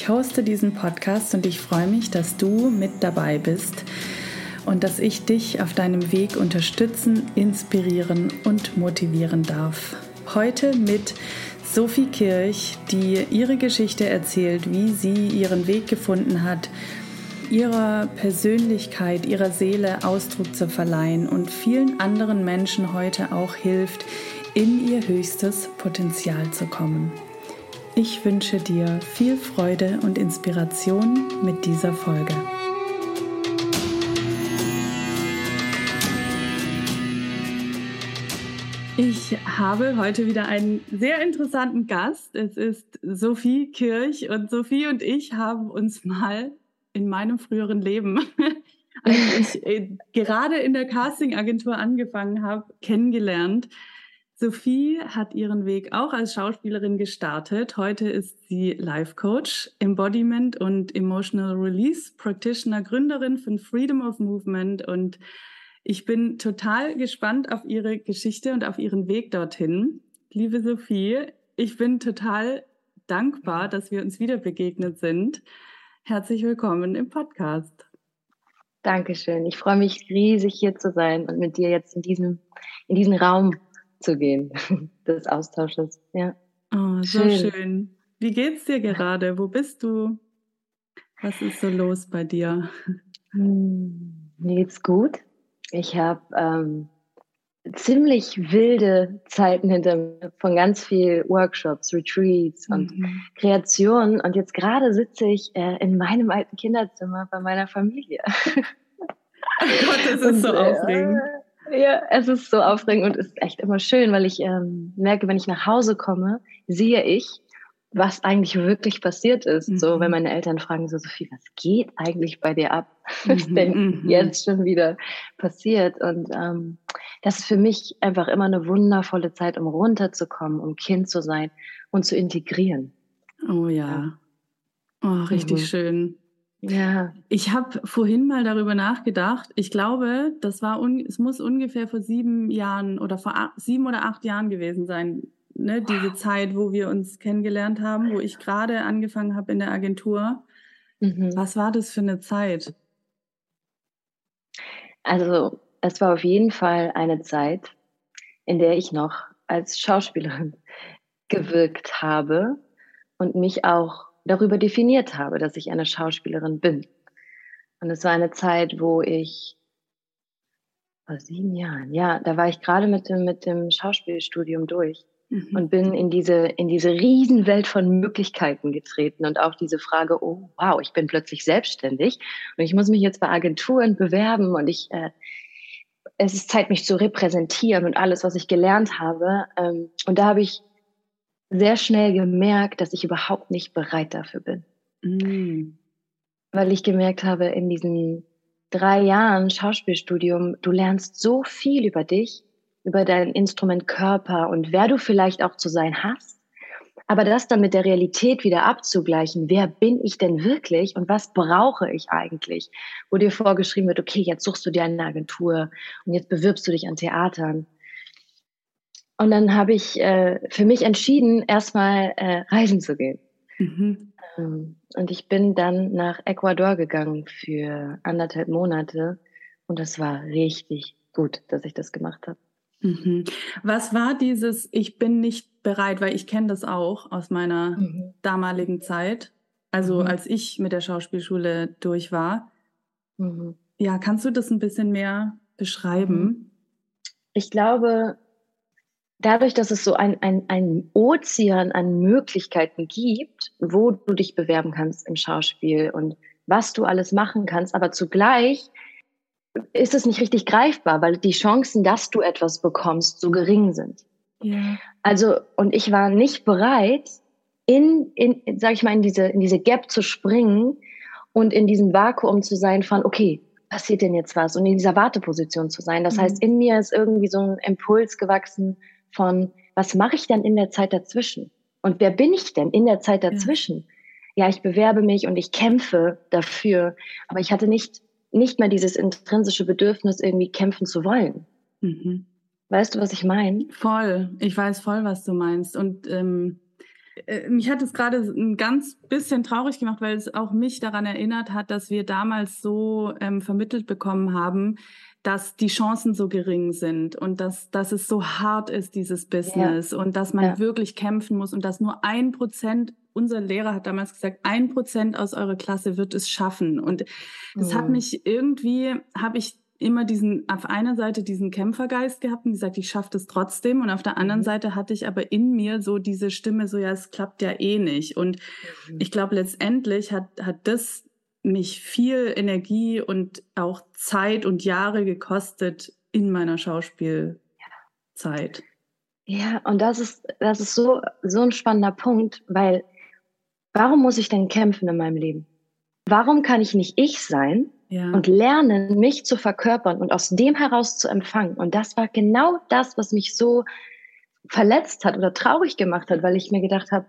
Ich hoste diesen Podcast und ich freue mich, dass du mit dabei bist und dass ich dich auf deinem Weg unterstützen, inspirieren und motivieren darf. Heute mit Sophie Kirch, die ihre Geschichte erzählt, wie sie ihren Weg gefunden hat, ihrer Persönlichkeit, ihrer Seele Ausdruck zu verleihen und vielen anderen Menschen heute auch hilft, in ihr höchstes Potenzial zu kommen. Ich wünsche dir viel Freude und Inspiration mit dieser Folge. Ich habe heute wieder einen sehr interessanten Gast. Es ist Sophie Kirch und Sophie und ich haben uns mal in meinem früheren Leben, als ich äh, gerade in der Castingagentur angefangen habe, kennengelernt. Sophie hat ihren Weg auch als Schauspielerin gestartet. Heute ist sie Life Coach, Embodiment und Emotional Release Practitioner, Gründerin von Freedom of Movement und ich bin total gespannt auf ihre Geschichte und auf ihren Weg dorthin. Liebe Sophie, ich bin total dankbar, dass wir uns wieder begegnet sind. Herzlich willkommen im Podcast. Dankeschön. Ich freue mich riesig hier zu sein und mit dir jetzt in diesem, in diesen Raum zu gehen, des Austausches. Ja. Oh, so schön. schön. Wie geht's dir gerade? Wo bist du? Was ist so los bei dir? Hm, mir geht's gut. Ich habe ähm, ziemlich wilde Zeiten hinter mir von ganz viel Workshops, Retreats und mhm. Kreationen. Und jetzt gerade sitze ich äh, in meinem alten Kinderzimmer bei meiner Familie. Oh Gott, das ist und, so äh, aufregend. Ja, es ist so aufregend und ist echt immer schön, weil ich ähm, merke, wenn ich nach Hause komme, sehe ich, was eigentlich wirklich passiert ist. Mhm. So, wenn mhm. meine Eltern fragen so, Sophie, was geht eigentlich bei dir ab? Mhm. Was denn mhm. jetzt schon wieder passiert? Und ähm, das ist für mich einfach immer eine wundervolle Zeit, um runterzukommen, um Kind zu sein und zu integrieren. Oh ja. Oh, richtig mhm. schön. Ja. Ich habe vorhin mal darüber nachgedacht. Ich glaube, das war es muss ungefähr vor sieben Jahren oder vor sieben oder acht Jahren gewesen sein. Ne, diese Zeit, wo wir uns kennengelernt haben, wo ich gerade angefangen habe in der Agentur. Mhm. Was war das für eine Zeit? Also es war auf jeden Fall eine Zeit, in der ich noch als Schauspielerin gewirkt habe und mich auch darüber definiert habe, dass ich eine Schauspielerin bin. Und es war eine Zeit, wo ich vor sieben Jahren, ja, da war ich gerade mit dem, mit dem Schauspielstudium durch mhm. und bin in diese, in diese Riesenwelt von Möglichkeiten getreten und auch diese Frage, oh wow, ich bin plötzlich selbstständig und ich muss mich jetzt bei Agenturen bewerben und ich, äh, es ist Zeit, mich zu repräsentieren und alles, was ich gelernt habe. Ähm, und da habe ich sehr schnell gemerkt, dass ich überhaupt nicht bereit dafür bin. Mm. Weil ich gemerkt habe, in diesen drei Jahren Schauspielstudium, du lernst so viel über dich, über dein Instrument Körper und wer du vielleicht auch zu sein hast. Aber das dann mit der Realität wieder abzugleichen, wer bin ich denn wirklich und was brauche ich eigentlich? Wo dir vorgeschrieben wird, okay, jetzt suchst du dir eine Agentur und jetzt bewirbst du dich an Theatern. Und dann habe ich äh, für mich entschieden, erstmal äh, reisen zu gehen. Mhm. Ähm, und ich bin dann nach Ecuador gegangen für anderthalb Monate. Und das war richtig gut, dass ich das gemacht habe. Mhm. Was war dieses, ich bin nicht bereit, weil ich kenne das auch aus meiner mhm. damaligen Zeit, also mhm. als ich mit der Schauspielschule durch war. Mhm. Ja, kannst du das ein bisschen mehr beschreiben? Mhm. Ich glaube, dadurch, dass es so ein, ein, ein Ozean an Möglichkeiten gibt, wo du dich bewerben kannst im Schauspiel und was du alles machen kannst, aber zugleich ist es nicht richtig greifbar, weil die Chancen, dass du etwas bekommst, so gering sind. Ja. Also, und ich war nicht bereit, in, in, sag ich mal, in diese, in diese Gap zu springen und in diesem Vakuum zu sein von, okay, passiert denn jetzt was? Und in dieser Warteposition zu sein. Das mhm. heißt, in mir ist irgendwie so ein Impuls gewachsen von, was mache ich denn in der Zeit dazwischen? Und wer bin ich denn in der Zeit dazwischen? Ja, ja ich bewerbe mich und ich kämpfe dafür, aber ich hatte nicht nicht mehr dieses intrinsische Bedürfnis, irgendwie kämpfen zu wollen. Mhm. Weißt du, was ich meine? Voll. Ich weiß voll, was du meinst. Und ähm, äh, mich hat es gerade ein ganz bisschen traurig gemacht, weil es auch mich daran erinnert hat, dass wir damals so ähm, vermittelt bekommen haben, dass die Chancen so gering sind und dass, dass es so hart ist, dieses Business ja. und dass man ja. wirklich kämpfen muss und dass nur ein Prozent, unser Lehrer hat damals gesagt, ein Prozent aus eurer Klasse wird es schaffen. Und das mhm. hat mich irgendwie, habe ich immer diesen, auf einer Seite diesen Kämpfergeist gehabt und gesagt, ich schaffe das trotzdem. Und auf der anderen mhm. Seite hatte ich aber in mir so diese Stimme, so ja, es klappt ja eh nicht. Und mhm. ich glaube, letztendlich hat, hat das mich viel Energie und auch Zeit und Jahre gekostet in meiner Schauspielzeit. Ja, und das ist, das ist so, so ein spannender Punkt, weil warum muss ich denn kämpfen in meinem Leben? Warum kann ich nicht ich sein ja. und lernen, mich zu verkörpern und aus dem heraus zu empfangen? Und das war genau das, was mich so verletzt hat oder traurig gemacht hat, weil ich mir gedacht habe,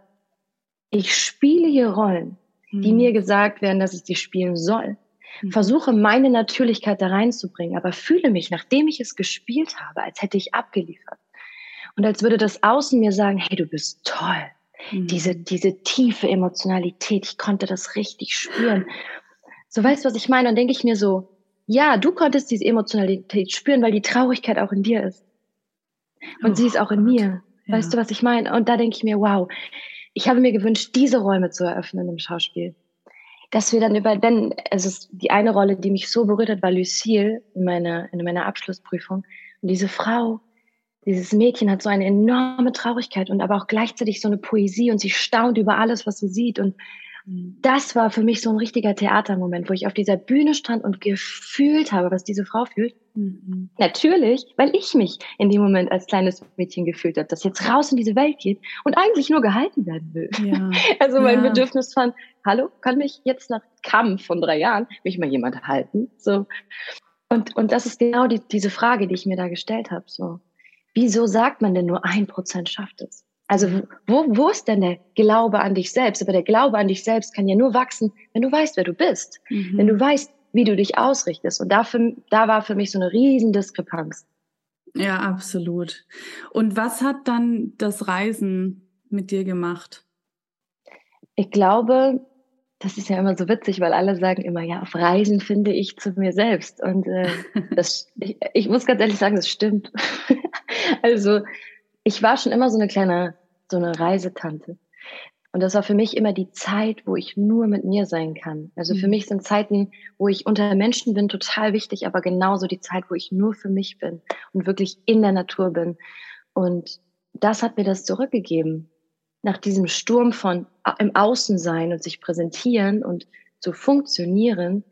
ich spiele hier Rollen die mhm. mir gesagt werden, dass ich sie spielen soll. Mhm. Versuche meine Natürlichkeit da reinzubringen, aber fühle mich, nachdem ich es gespielt habe, als hätte ich abgeliefert. Und als würde das Außen mir sagen, hey, du bist toll. Mhm. Diese, diese tiefe Emotionalität, ich konnte das richtig spüren. So weißt du, was ich meine? Dann denke ich mir so, ja, du konntest diese Emotionalität spüren, weil die Traurigkeit auch in dir ist. Und oh, sie ist auch in mir. Ja. Weißt du, was ich meine? Und da denke ich mir, wow, ich habe mir gewünscht, diese Räume zu eröffnen im Schauspiel. Dass wir dann über, denn es ist die eine Rolle, die mich so berührt hat, war Lucille in meiner, in meiner Abschlussprüfung. Und diese Frau, dieses Mädchen hat so eine enorme Traurigkeit und aber auch gleichzeitig so eine Poesie und sie staunt über alles, was sie sieht und das war für mich so ein richtiger Theatermoment, wo ich auf dieser Bühne stand und gefühlt habe, was diese Frau fühlt. Mhm. Natürlich, weil ich mich in dem Moment als kleines Mädchen gefühlt habe, das jetzt raus in diese Welt geht und eigentlich nur gehalten werden will. Ja. Also mein ja. Bedürfnis von, hallo, kann mich jetzt nach Kampf von drei Jahren mich mal jemand halten? So. Und, und das ist genau die, diese Frage, die ich mir da gestellt habe. So. Wieso sagt man denn nur ein Prozent schafft es? Also wo, wo ist denn der Glaube an dich selbst? Aber der Glaube an dich selbst kann ja nur wachsen, wenn du weißt, wer du bist. Mhm. Wenn du weißt, wie du dich ausrichtest. Und dafür, da war für mich so eine riesen Diskrepanz. Ja, absolut. Und was hat dann das Reisen mit dir gemacht? Ich glaube, das ist ja immer so witzig, weil alle sagen immer, ja, auf Reisen finde ich zu mir selbst. Und äh, das, ich, ich muss ganz ehrlich sagen, das stimmt. also ich war schon immer so eine kleine so eine Reisetante. Und das war für mich immer die Zeit, wo ich nur mit mir sein kann. Also für mhm. mich sind Zeiten, wo ich unter Menschen bin, total wichtig, aber genauso die Zeit, wo ich nur für mich bin und wirklich in der Natur bin. Und das hat mir das zurückgegeben. Nach diesem Sturm von im Außen sein und sich präsentieren und zu funktionieren,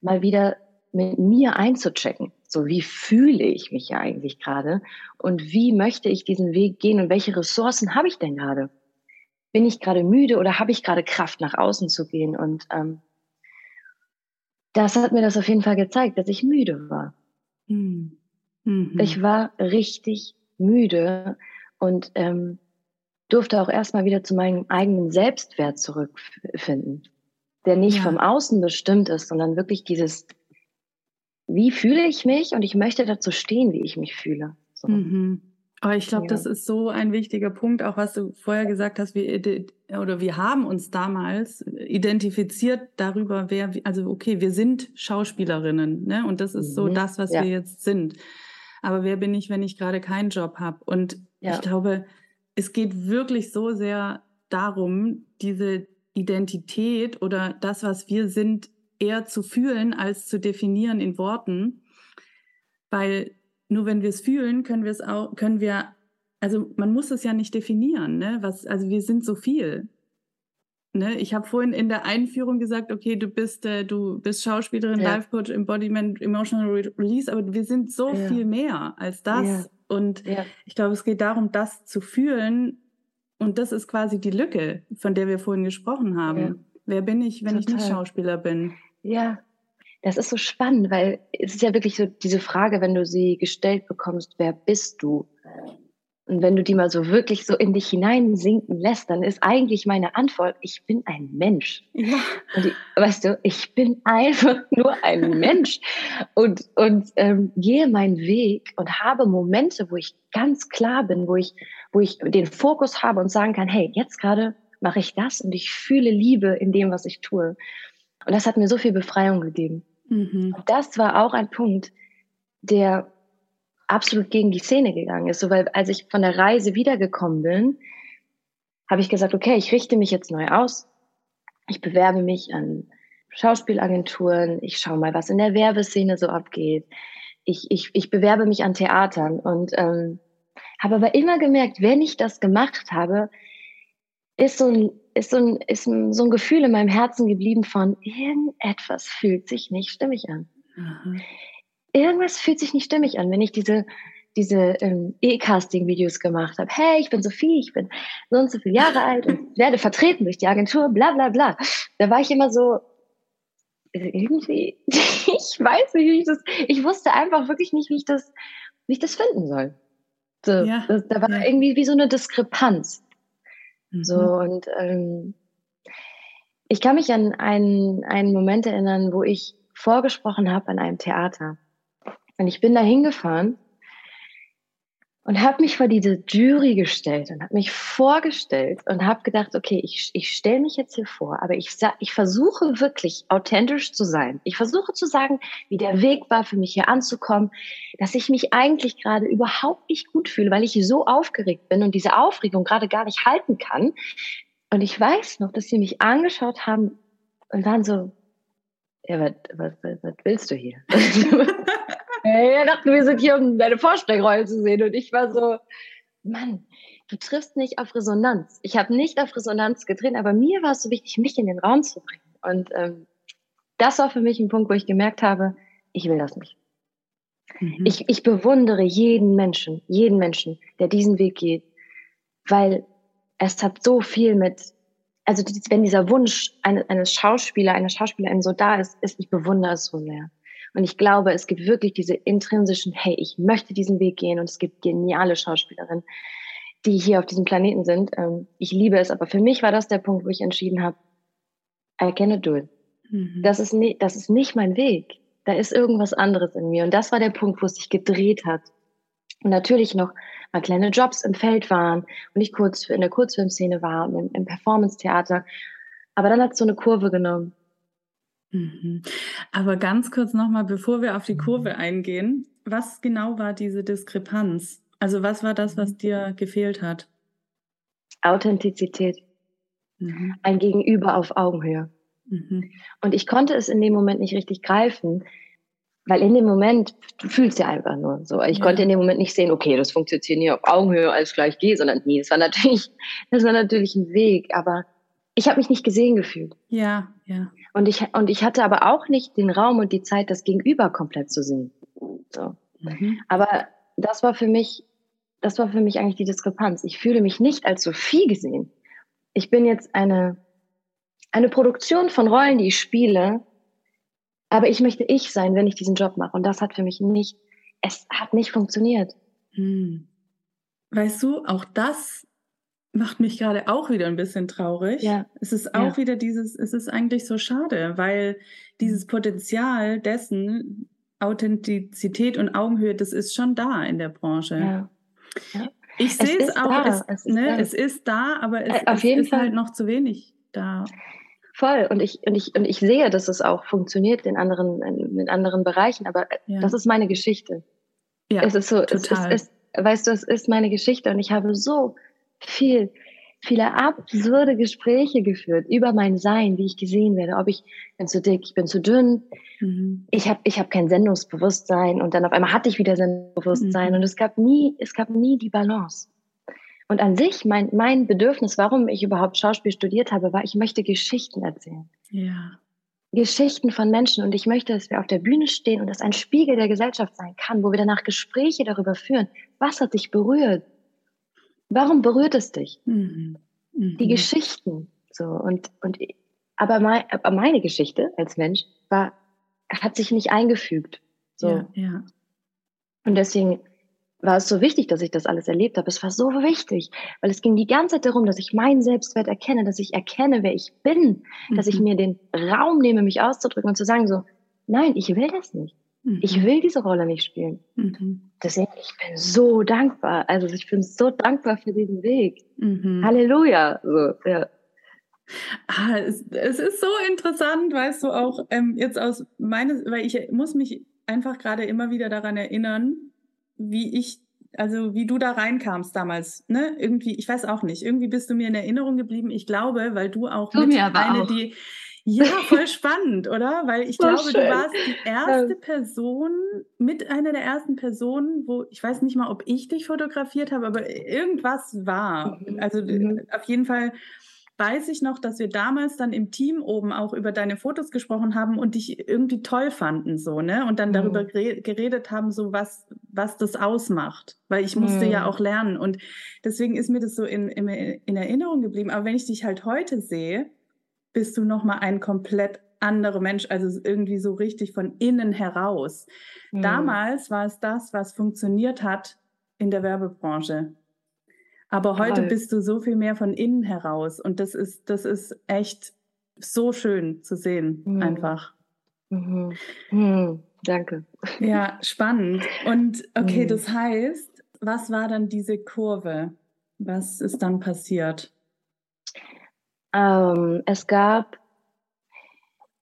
mal wieder mit mir einzuchecken. So, wie fühle ich mich ja eigentlich gerade? Und wie möchte ich diesen Weg gehen? Und welche Ressourcen habe ich denn gerade? Bin ich gerade müde oder habe ich gerade Kraft, nach außen zu gehen? Und ähm, das hat mir das auf jeden Fall gezeigt, dass ich müde war. Mhm. Mhm. Ich war richtig müde und ähm, durfte auch erstmal wieder zu meinem eigenen Selbstwert zurückfinden, der nicht ja. vom Außen bestimmt ist, sondern wirklich dieses wie fühle ich mich und ich möchte dazu stehen, wie ich mich fühle. So. Mhm. Aber ich glaube, ja. das ist so ein wichtiger Punkt, auch was du vorher gesagt hast, wir oder wir haben uns damals identifiziert darüber, wer, also okay, wir sind Schauspielerinnen, ne? Und das ist mhm. so das, was ja. wir jetzt sind. Aber wer bin ich, wenn ich gerade keinen Job habe? Und ja. ich glaube, es geht wirklich so sehr darum, diese Identität oder das, was wir sind, eher zu fühlen als zu definieren in Worten, weil nur wenn wir es fühlen, können wir es auch, können wir, also man muss es ja nicht definieren, ne? Was, also wir sind so viel. Ne? Ich habe vorhin in der Einführung gesagt, okay, du bist, äh, du bist Schauspielerin, ja. Life Coach, Embodiment, Emotional Release, aber wir sind so ja. viel mehr als das. Ja. Und ich glaube, es geht darum, das zu fühlen. Und das ist quasi die Lücke, von der wir vorhin gesprochen haben. Wer bin ich, wenn Total. ich nicht Schauspieler bin? Ja, das ist so spannend, weil es ist ja wirklich so diese Frage, wenn du sie gestellt bekommst, wer bist du? Und wenn du die mal so wirklich so in dich hineinsinken lässt, dann ist eigentlich meine Antwort, ich bin ein Mensch. Ja. Und ich, weißt du, ich bin einfach nur ein Mensch und, und ähm, gehe meinen Weg und habe Momente, wo ich ganz klar bin, wo ich, wo ich den Fokus habe und sagen kann, hey, jetzt gerade mache ich das und ich fühle Liebe in dem, was ich tue. Und das hat mir so viel Befreiung gegeben. Mhm. Und das war auch ein Punkt, der absolut gegen die Szene gegangen ist. So, weil als ich von der Reise wiedergekommen bin, habe ich gesagt, okay, ich richte mich jetzt neu aus. Ich bewerbe mich an Schauspielagenturen. Ich schaue mal, was in der Werbeszene so abgeht. Ich, ich, ich bewerbe mich an Theatern und ähm, habe aber immer gemerkt, wenn ich das gemacht habe, ist so ein, ist so ein, ist so ein Gefühl in meinem Herzen geblieben von irgendetwas fühlt sich nicht stimmig an. Mhm irgendwas fühlt sich nicht stimmig an, wenn ich diese diese ähm, E-Casting-Videos gemacht habe. Hey, ich bin Sophie, ich bin so und so viele Jahre alt und werde vertreten durch die Agentur, bla bla bla. Da war ich immer so, irgendwie, ich weiß nicht, wie ich das, ich wusste einfach wirklich nicht, wie ich das, wie ich das finden soll. So, ja, das, da war irgendwie wie so eine Diskrepanz. Mhm. So, und ähm, ich kann mich an einen, einen Moment erinnern, wo ich vorgesprochen habe an einem Theater. Und ich bin da hingefahren und habe mich vor diese Jury gestellt und habe mich vorgestellt und habe gedacht, okay, ich, ich stelle mich jetzt hier vor, aber ich, ich versuche wirklich authentisch zu sein. Ich versuche zu sagen, wie der Weg war für mich hier anzukommen, dass ich mich eigentlich gerade überhaupt nicht gut fühle, weil ich so aufgeregt bin und diese Aufregung gerade gar nicht halten kann. Und ich weiß noch, dass sie mich angeschaut haben und waren so, ja, was, was, was willst du hier? Er dachte, wir sind hier, um deine Vorsprechrolle zu sehen. Und ich war so, Mann, du triffst nicht auf Resonanz. Ich habe nicht auf Resonanz gedreht, aber mir war es so wichtig, mich in den Raum zu bringen. Und ähm, das war für mich ein Punkt, wo ich gemerkt habe, ich will das nicht. Mhm. Ich, ich bewundere jeden Menschen, jeden Menschen, der diesen Weg geht, weil es hat so viel mit, also wenn dieser Wunsch eines, eines Schauspieler, einer Schauspielerin so da ist, ist, ich bewundere es so sehr. Und ich glaube, es gibt wirklich diese intrinsischen, hey, ich möchte diesen Weg gehen und es gibt geniale Schauspielerinnen, die hier auf diesem Planeten sind. Ähm, ich liebe es, aber für mich war das der Punkt, wo ich entschieden habe, I cannot do it. Mhm. Das, ist nie, das ist nicht mein Weg. Da ist irgendwas anderes in mir. Und das war der Punkt, wo es sich gedreht hat. Und natürlich noch mal kleine Jobs im Feld waren und ich kurz in der Kurzfilmszene war und im, im Performance-Theater. Aber dann hat es so eine Kurve genommen. Mhm. Aber ganz kurz nochmal, bevor wir auf die Kurve mhm. eingehen, was genau war diese Diskrepanz? Also was war das, was dir gefehlt hat? Authentizität. Mhm. Ein Gegenüber auf Augenhöhe. Mhm. Und ich konnte es in dem Moment nicht richtig greifen, weil in dem Moment, du fühlst ja einfach nur so. Ich ja. konnte in dem Moment nicht sehen, okay, das funktioniert hier nie auf Augenhöhe, alles gleich geht, sondern nee, das war natürlich, das war natürlich ein Weg, aber ich habe mich nicht gesehen gefühlt. Ja, ja. Und ich, und ich hatte aber auch nicht den Raum und die Zeit, das Gegenüber komplett zu sehen. So. Mhm. Aber das war für mich, das war für mich eigentlich die Diskrepanz. Ich fühle mich nicht als Sophie gesehen. Ich bin jetzt eine, eine Produktion von Rollen, die ich spiele, aber ich möchte ich sein, wenn ich diesen Job mache. Und das hat für mich nicht, es hat nicht funktioniert. Hm. Weißt du, auch das macht mich gerade auch wieder ein bisschen traurig. Ja. Es ist auch ja. wieder dieses, es ist eigentlich so schade, weil dieses Potenzial dessen, Authentizität und Augenhöhe, das ist schon da in der Branche. Ja. ja. Ich sehe es auch, es, es, ist ne, es, ist da, aber es, äh, Auf jeden ist Fall. halt noch zu wenig da. Voll. Und ich, und ich, und ich sehe, dass es auch funktioniert in anderen, in anderen Bereichen, aber das ist meine Geschichte. Ja, es ist so, total. Es, es, weißt du, es ist meine Geschichte und ich habe so viel, viele absurde Gespräche geführt über mein Sein, wie ich gesehen werde, ob ich bin zu dick, ich bin zu dünn, mhm. ich habe ich hab kein Sendungsbewusstsein und dann auf einmal hatte ich wieder Sendungsbewusstsein mhm. und es gab nie, es gab nie die Balance. Und an sich, mein, mein Bedürfnis, warum ich überhaupt Schauspiel studiert habe, war, ich möchte Geschichten erzählen. Ja. Geschichten von Menschen und ich möchte, dass wir auf der Bühne stehen und das ein Spiegel der Gesellschaft sein kann, wo wir danach Gespräche darüber führen. Was hat dich berührt? Warum berührt es dich? Mhm. Mhm. Die Geschichten. So, und, und, aber, mein, aber meine Geschichte als Mensch war, hat sich nicht eingefügt. So. Ja, ja. Und deswegen war es so wichtig, dass ich das alles erlebt habe. Es war so wichtig, weil es ging die ganze Zeit darum, dass ich meinen Selbstwert erkenne, dass ich erkenne, wer ich bin, mhm. dass ich mhm. mir den Raum nehme, mich auszudrücken und zu sagen so, nein, ich will das nicht. Mhm. Ich will diese Rolle nicht spielen. Mhm. Deswegen, ich bin so dankbar. Also ich bin so dankbar für diesen Weg. Mhm. Halleluja. So, ja. Ah, es, es, ist so interessant, weißt du auch ähm, jetzt aus meines, weil ich muss mich einfach gerade immer wieder daran erinnern, wie ich, also wie du da reinkamst damals, ne? Irgendwie, ich weiß auch nicht, irgendwie bist du mir in Erinnerung geblieben. Ich glaube, weil du auch du mit eine, auch. die ja, voll spannend, oder? Weil ich so glaube, schön. du warst die erste Person, mit einer der ersten Personen, wo ich weiß nicht mal, ob ich dich fotografiert habe, aber irgendwas war. Mhm. Also mhm. auf jeden Fall weiß ich noch, dass wir damals dann im Team oben auch über deine Fotos gesprochen haben und dich irgendwie toll fanden, so, ne? Und dann darüber mhm. geredet haben, so was, was das ausmacht. Weil ich musste mhm. ja auch lernen. Und deswegen ist mir das so in, in, in Erinnerung geblieben. Aber wenn ich dich halt heute sehe, bist du nochmal ein komplett anderer Mensch, also irgendwie so richtig von innen heraus. Mhm. Damals war es das, was funktioniert hat in der Werbebranche. Aber heute Toll. bist du so viel mehr von innen heraus und das ist, das ist echt so schön zu sehen, mhm. einfach. Mhm. Mhm. Danke. Ja, spannend. Und okay, mhm. das heißt, was war dann diese Kurve? Was ist dann passiert? Ähm, es gab,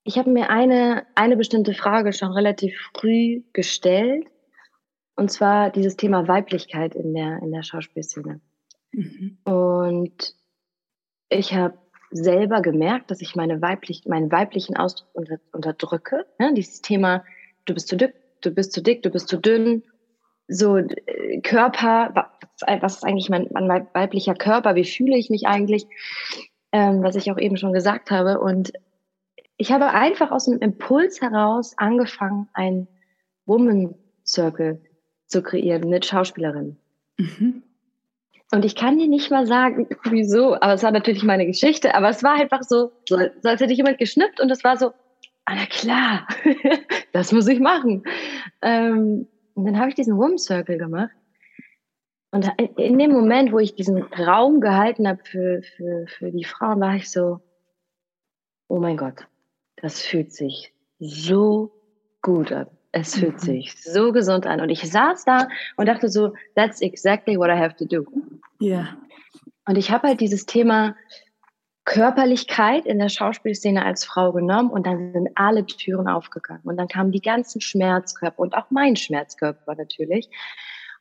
ich habe mir eine, eine bestimmte Frage schon relativ früh gestellt, und zwar dieses Thema Weiblichkeit in der, in der Schauspielszene. Mhm. Und ich habe selber gemerkt, dass ich meine weiblich, meinen weiblichen Ausdruck unter, unterdrücke. Ne? Dieses Thema, du bist zu dick, du bist zu dick, du bist zu dünn. So äh, Körper, was ist eigentlich mein, mein, weiblicher Körper? Wie fühle ich mich eigentlich? Ähm, was ich auch eben schon gesagt habe. Und ich habe einfach aus einem Impuls heraus angefangen, ein Woman Circle zu kreieren mit Schauspielerinnen. Mhm. Und ich kann dir nicht mal sagen, wieso, aber es war natürlich meine Geschichte, aber es war einfach so, so, so als hätte ich jemand geschnippt und es war so, ah, na klar, das muss ich machen. Ähm, und dann habe ich diesen Woman Circle gemacht. Und in dem Moment, wo ich diesen Raum gehalten habe für, für, für die Frauen, war ich so, oh mein Gott, das fühlt sich so gut an. Es fühlt mhm. sich so gesund an. Und ich saß da und dachte so, that's exactly what I have to do. Ja. Und ich habe halt dieses Thema Körperlichkeit in der Schauspielszene als Frau genommen und dann sind alle Türen aufgegangen. Und dann kamen die ganzen Schmerzkörper und auch mein Schmerzkörper natürlich.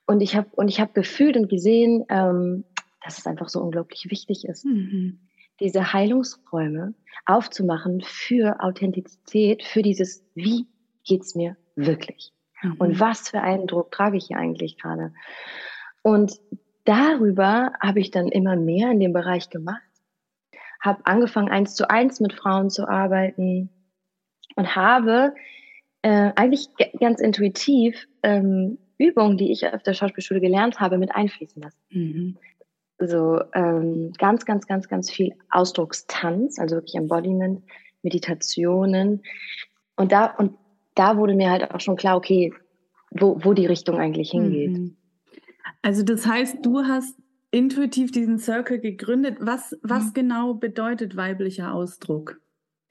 Und ich habe und ich habe gefühlt und gesehen, ähm, dass es einfach so unglaublich wichtig ist, mhm. diese Heilungsräume aufzumachen für Authentizität, für dieses Wie geht's mir wirklich? Mhm. Und was für einen Druck trage ich hier eigentlich gerade? Und darüber habe ich dann immer mehr in dem Bereich gemacht, habe angefangen, eins zu eins mit Frauen zu arbeiten und habe äh, eigentlich ganz intuitiv ähm, Übungen, die ich auf der Schauspielschule gelernt habe, mit einfließen lassen. Mhm. So ähm, ganz, ganz, ganz, ganz viel Ausdruckstanz, also wirklich Embodiment, Meditationen. Und da, und da wurde mir halt auch schon klar, okay, wo, wo die Richtung eigentlich hingeht. Mhm. Also das heißt, du hast intuitiv diesen Circle gegründet. Was, was mhm. genau bedeutet weiblicher Ausdruck?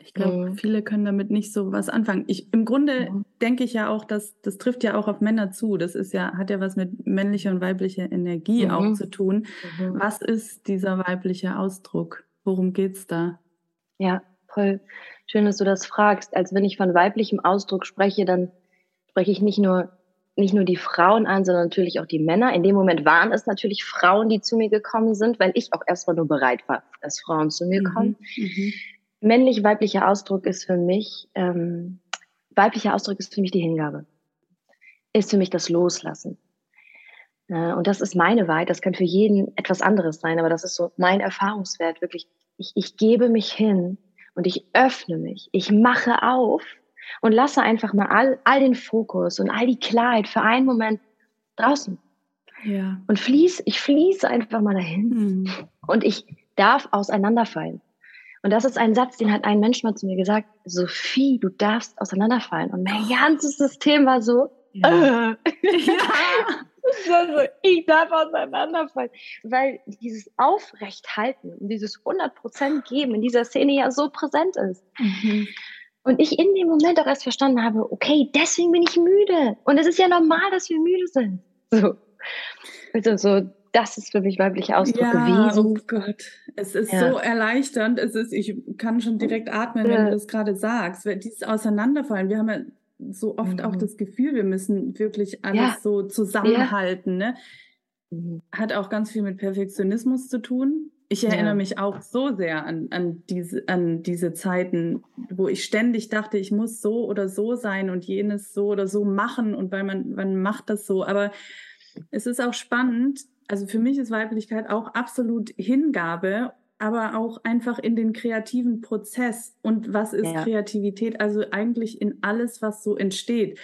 Ich glaube, mhm. viele können damit nicht so was anfangen. Ich, Im Grunde mhm. denke ich ja auch, dass das trifft ja auch auf Männer zu. Das ist ja, hat ja was mit männlicher und weiblicher Energie auch mhm. zu tun. Mhm. Was ist dieser weibliche Ausdruck? Worum geht's da? Ja, voll schön, dass du das fragst. Als wenn ich von weiblichem Ausdruck spreche, dann spreche ich nicht nur nicht nur die Frauen an, sondern natürlich auch die Männer. In dem Moment waren es natürlich Frauen, die zu mir gekommen sind, weil ich auch erstmal nur bereit war, dass Frauen zu mir mhm. kommen. Mhm. Männlich-weiblicher Ausdruck ist für mich, ähm, weiblicher Ausdruck ist für mich die Hingabe. Ist für mich das Loslassen. Äh, und das ist meine Wahrheit. Das kann für jeden etwas anderes sein, aber das ist so mein Erfahrungswert. Wirklich, ich, ich gebe mich hin und ich öffne mich. Ich mache auf und lasse einfach mal all, all den Fokus und all die Klarheit für einen Moment draußen. Ja. Und fließ, ich fließe einfach mal dahin mhm. und ich darf auseinanderfallen. Und das ist ein Satz, den hat ein Mensch mal zu mir gesagt, Sophie, du darfst auseinanderfallen. Und mein ganzes System war so, ja. Äh. ja. so, ich darf auseinanderfallen. Weil dieses Aufrechthalten und dieses 100% geben in dieser Szene ja so präsent ist. Mhm. Und ich in dem Moment auch erst verstanden habe, okay, deswegen bin ich müde. Und es ist ja normal, dass wir müde sind. So. Also so, das ist für mich weibliche Ausdruck ja, gewesen. Oh Gott, es ist ja. so erleichternd. Es ist, ich kann schon direkt atmen, wenn du das gerade sagst. Dieses Auseinanderfallen. Wir haben ja so oft mhm. auch das Gefühl, wir müssen wirklich alles ja. so zusammenhalten. Ne? Mhm. Hat auch ganz viel mit Perfektionismus zu tun. Ich erinnere ja. mich auch so sehr an, an, diese, an diese Zeiten, wo ich ständig dachte, ich muss so oder so sein und jenes so oder so machen und weil man, man macht das so. Aber es ist auch spannend. Also für mich ist Weiblichkeit auch absolut Hingabe aber auch einfach in den kreativen Prozess. Und was ist ja. Kreativität? Also eigentlich in alles, was so entsteht.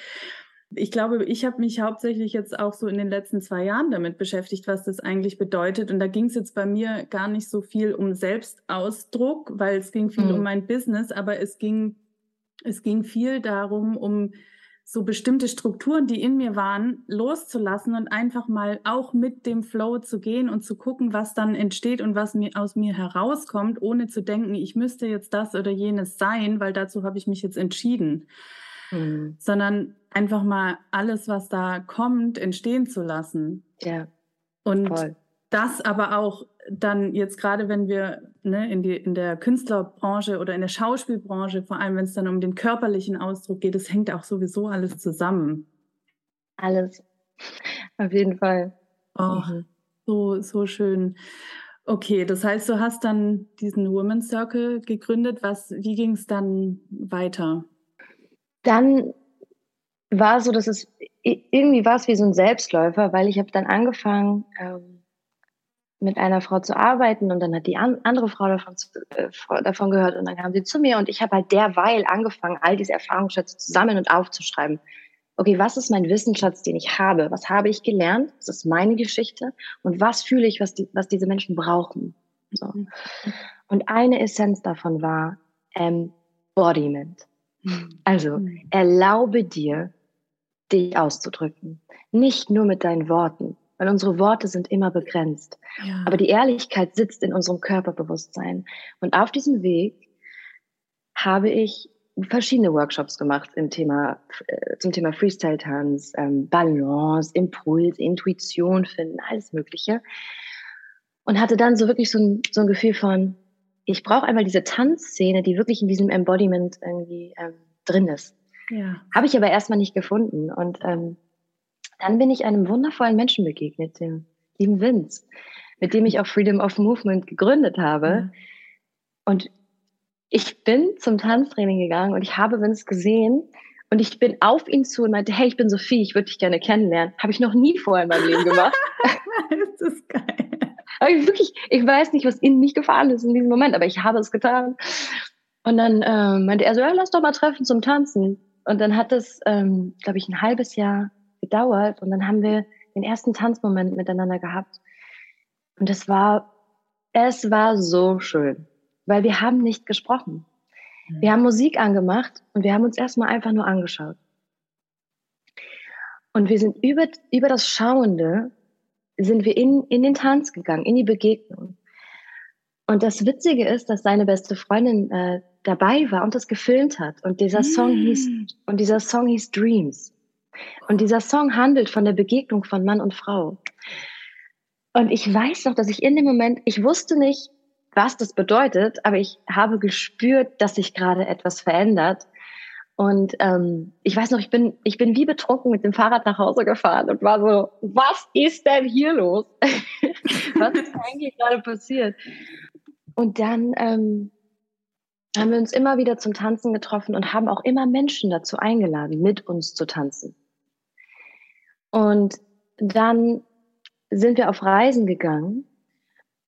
Ich glaube, ich habe mich hauptsächlich jetzt auch so in den letzten zwei Jahren damit beschäftigt, was das eigentlich bedeutet. Und da ging es jetzt bei mir gar nicht so viel um Selbstausdruck, weil es ging viel mhm. um mein Business, aber es ging, es ging viel darum, um so bestimmte Strukturen, die in mir waren, loszulassen und einfach mal auch mit dem Flow zu gehen und zu gucken, was dann entsteht und was mir aus mir herauskommt, ohne zu denken, ich müsste jetzt das oder jenes sein, weil dazu habe ich mich jetzt entschieden. Mhm. Sondern einfach mal alles, was da kommt, entstehen zu lassen. Ja. Und voll. Das aber auch dann jetzt gerade, wenn wir ne, in, die, in der Künstlerbranche oder in der Schauspielbranche, vor allem wenn es dann um den körperlichen Ausdruck geht, das hängt auch sowieso alles zusammen. Alles. Auf jeden Fall. Oh, mhm. so, so schön. Okay, das heißt, du hast dann diesen Women's Circle gegründet. Was, wie ging es dann weiter? Dann war so, dass es irgendwie war es wie so ein Selbstläufer, weil ich habe dann angefangen, ähm, mit einer Frau zu arbeiten und dann hat die an, andere Frau davon, äh, davon gehört und dann kam sie zu mir und ich habe halt derweil angefangen, all diese Erfahrungsschätze zu sammeln und aufzuschreiben. Okay, was ist mein Wissensschatz, den ich habe? Was habe ich gelernt? Was ist meine Geschichte? Und was fühle ich, was, die, was diese Menschen brauchen? So. Mhm. Und eine Essenz davon war Embodiment. Mhm. Also mhm. erlaube dir, dich auszudrücken. Nicht nur mit deinen Worten, weil unsere Worte sind immer begrenzt. Ja. Aber die Ehrlichkeit sitzt in unserem Körperbewusstsein. Und auf diesem Weg habe ich verschiedene Workshops gemacht im Thema, äh, zum Thema Freestyle-Tanz, ähm, Balance, Impuls, Intuition finden, alles Mögliche. Und hatte dann so wirklich so ein, so ein Gefühl von, ich brauche einmal diese Tanzszene, die wirklich in diesem Embodiment irgendwie ähm, drin ist. Ja. Habe ich aber erstmal nicht gefunden. Und ähm, dann bin ich einem wundervollen Menschen begegnet, dem lieben Vince, mit dem ich auch Freedom of Movement gegründet habe. Ja. Und ich bin zum Tanztraining gegangen und ich habe Vince gesehen und ich bin auf ihn zu und meinte, hey, ich bin Sophie, ich würde dich gerne kennenlernen. Habe ich noch nie vorher in meinem Leben gemacht. das ist geil. Aber ich wirklich, ich weiß nicht, was in mich gefahren ist in diesem Moment, aber ich habe es getan. Und dann äh, meinte er so, ja, lass doch mal treffen zum Tanzen. Und dann hat es, ähm, glaube ich, ein halbes Jahr gedauert und dann haben wir den ersten Tanzmoment miteinander gehabt. Und es war, es war so schön, weil wir haben nicht gesprochen. Wir haben Musik angemacht und wir haben uns erstmal einfach nur angeschaut. Und wir sind über, über das Schauende, sind wir in, in den Tanz gegangen, in die Begegnung. Und das Witzige ist, dass seine beste Freundin äh, dabei war und das gefilmt hat. Und dieser Song hieß, mm. und dieser Song hieß Dreams. Und dieser Song handelt von der Begegnung von Mann und Frau. Und ich weiß noch, dass ich in dem Moment, ich wusste nicht, was das bedeutet, aber ich habe gespürt, dass sich gerade etwas verändert. Und ähm, ich weiß noch, ich bin, ich bin wie betrunken mit dem Fahrrad nach Hause gefahren und war so, was ist denn hier los? was ist eigentlich gerade passiert? Und dann ähm, haben wir uns immer wieder zum Tanzen getroffen und haben auch immer Menschen dazu eingeladen, mit uns zu tanzen. Und dann sind wir auf Reisen gegangen.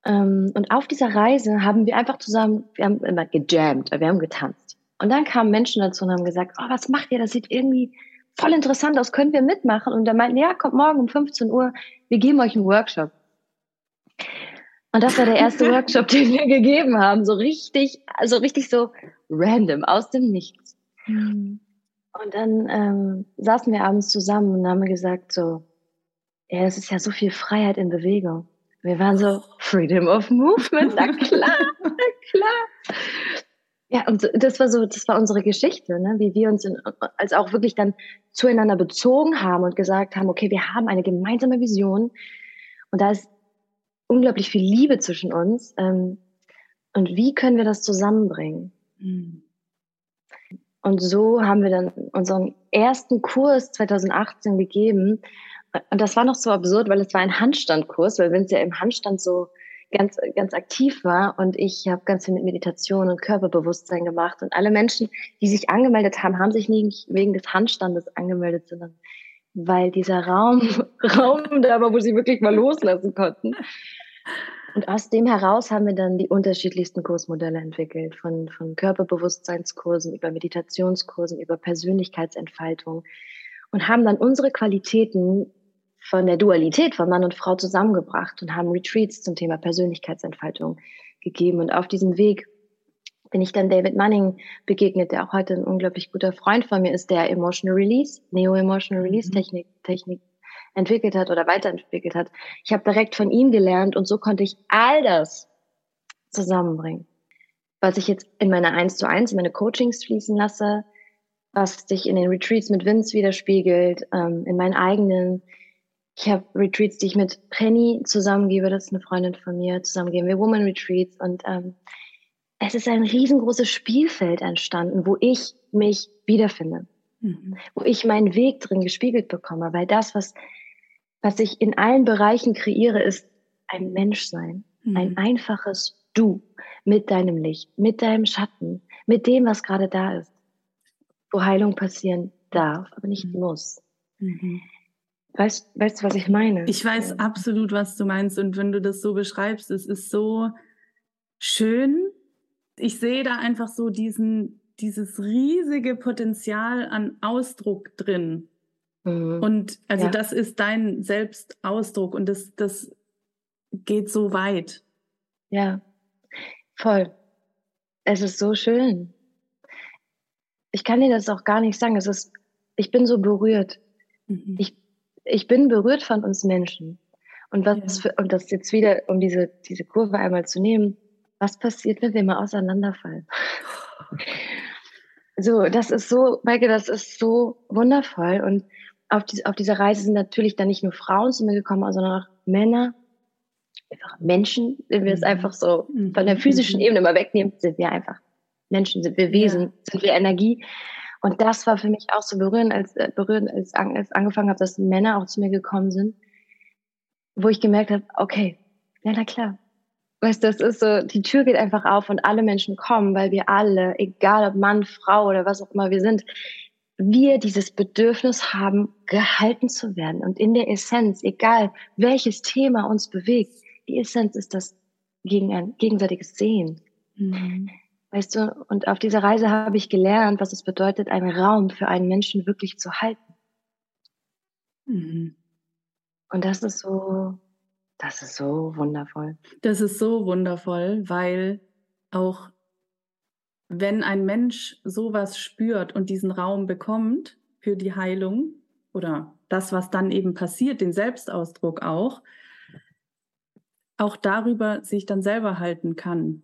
Ähm, und auf dieser Reise haben wir einfach zusammen, wir haben immer gejammt, wir haben getanzt. Und dann kamen Menschen dazu und haben gesagt, oh, was macht ihr? Das sieht irgendwie voll interessant aus, können wir mitmachen? Und dann meinten, ja, kommt morgen um 15 Uhr, wir geben euch einen Workshop. Und das war der erste Workshop, den wir gegeben haben, so richtig, also richtig so random, aus dem Nichts. Mhm. Und dann ähm, saßen wir abends zusammen und haben gesagt so, ja, es ist ja so viel Freiheit in Bewegung. Wir waren so, Freedom of Movement, na klar, na klar. Ja, und das war so, das war unsere Geschichte, ne? wie wir uns in, als auch wirklich dann zueinander bezogen haben und gesagt haben, okay, wir haben eine gemeinsame Vision und da ist unglaublich viel Liebe zwischen uns. Ähm, und wie können wir das zusammenbringen? Mhm. Und so haben wir dann unseren ersten Kurs 2018 gegeben. Und das war noch so absurd, weil es war ein Handstandkurs, weil es ja im Handstand so ganz, ganz aktiv war und ich habe ganz viel mit Meditation und Körperbewusstsein gemacht und alle Menschen, die sich angemeldet haben, haben sich nicht wegen des Handstandes angemeldet, sondern weil dieser Raum, Raum da war, wo sie wirklich mal loslassen konnten. Und aus dem heraus haben wir dann die unterschiedlichsten Kursmodelle entwickelt, von, von Körperbewusstseinskursen über Meditationskursen, über Persönlichkeitsentfaltung und haben dann unsere Qualitäten von der Dualität von Mann und Frau zusammengebracht und haben Retreats zum Thema Persönlichkeitsentfaltung gegeben. Und auf diesem Weg bin ich dann David Manning begegnet, der auch heute ein unglaublich guter Freund von mir ist, der Emotional Release, Neo-Emotional Release mhm. Technik, Technik entwickelt hat oder weiterentwickelt hat. Ich habe direkt von ihm gelernt und so konnte ich all das zusammenbringen, was ich jetzt in meine 1 zu 1, in meine Coachings fließen lasse, was sich in den Retreats mit Vince widerspiegelt, ähm, in meinen eigenen. Ich habe Retreats, die ich mit Penny zusammengebe, das ist eine Freundin von mir, zusammengeben wir Woman Retreats und ähm, es ist ein riesengroßes Spielfeld entstanden, wo ich mich wiederfinde, mhm. wo ich meinen Weg drin gespiegelt bekomme, weil das, was was ich in allen Bereichen kreiere, ist ein Menschsein, mhm. ein einfaches Du mit deinem Licht, mit deinem Schatten, mit dem, was gerade da ist, wo Heilung passieren darf, aber nicht mhm. muss. Mhm. Weißt, weißt du, was ich meine? Ich weiß absolut, was du meinst. Und wenn du das so beschreibst, es ist so schön. Ich sehe da einfach so diesen, dieses riesige Potenzial an Ausdruck drin. Mhm. Und also ja. das ist dein Selbstausdruck und das, das geht so weit. Ja, voll. Es ist so schön. Ich kann dir das auch gar nicht sagen. Es ist, ich bin so berührt. Mhm. Ich, ich bin berührt von uns Menschen. Und was ja. für, und das jetzt wieder, um diese, diese Kurve einmal zu nehmen, was passiert, wenn wir mal auseinanderfallen? so, das ist so, Maike, das ist so wundervoll. Und auf, die, auf dieser Reise sind natürlich dann nicht nur Frauen zu mir gekommen, sondern auch Männer, einfach Menschen, wenn wir es mhm. einfach so von der mhm. physischen mhm. Ebene mal wegnehmen, sind wir einfach Menschen, sind wir Wesen, ja. sind wir Energie. Und das war für mich auch so berührend, als, äh, berührend, als, als angefangen habe, dass Männer auch zu mir gekommen sind, wo ich gemerkt habe, okay, ja, na klar. Weißt du, das ist so, die Tür geht einfach auf und alle Menschen kommen, weil wir alle, egal ob Mann, Frau oder was auch immer wir sind, wir dieses Bedürfnis haben, gehalten zu werden. Und in der Essenz, egal welches Thema uns bewegt, die Essenz ist das gegen ein gegenseitiges Sehen. Mhm. Weißt du, und auf dieser Reise habe ich gelernt, was es bedeutet, einen Raum für einen Menschen wirklich zu halten. Mhm. Und das ist so, das ist so wundervoll. Das ist so wundervoll, weil auch wenn ein Mensch sowas spürt und diesen Raum bekommt für die Heilung oder das, was dann eben passiert, den Selbstausdruck auch, auch darüber sich dann selber halten kann.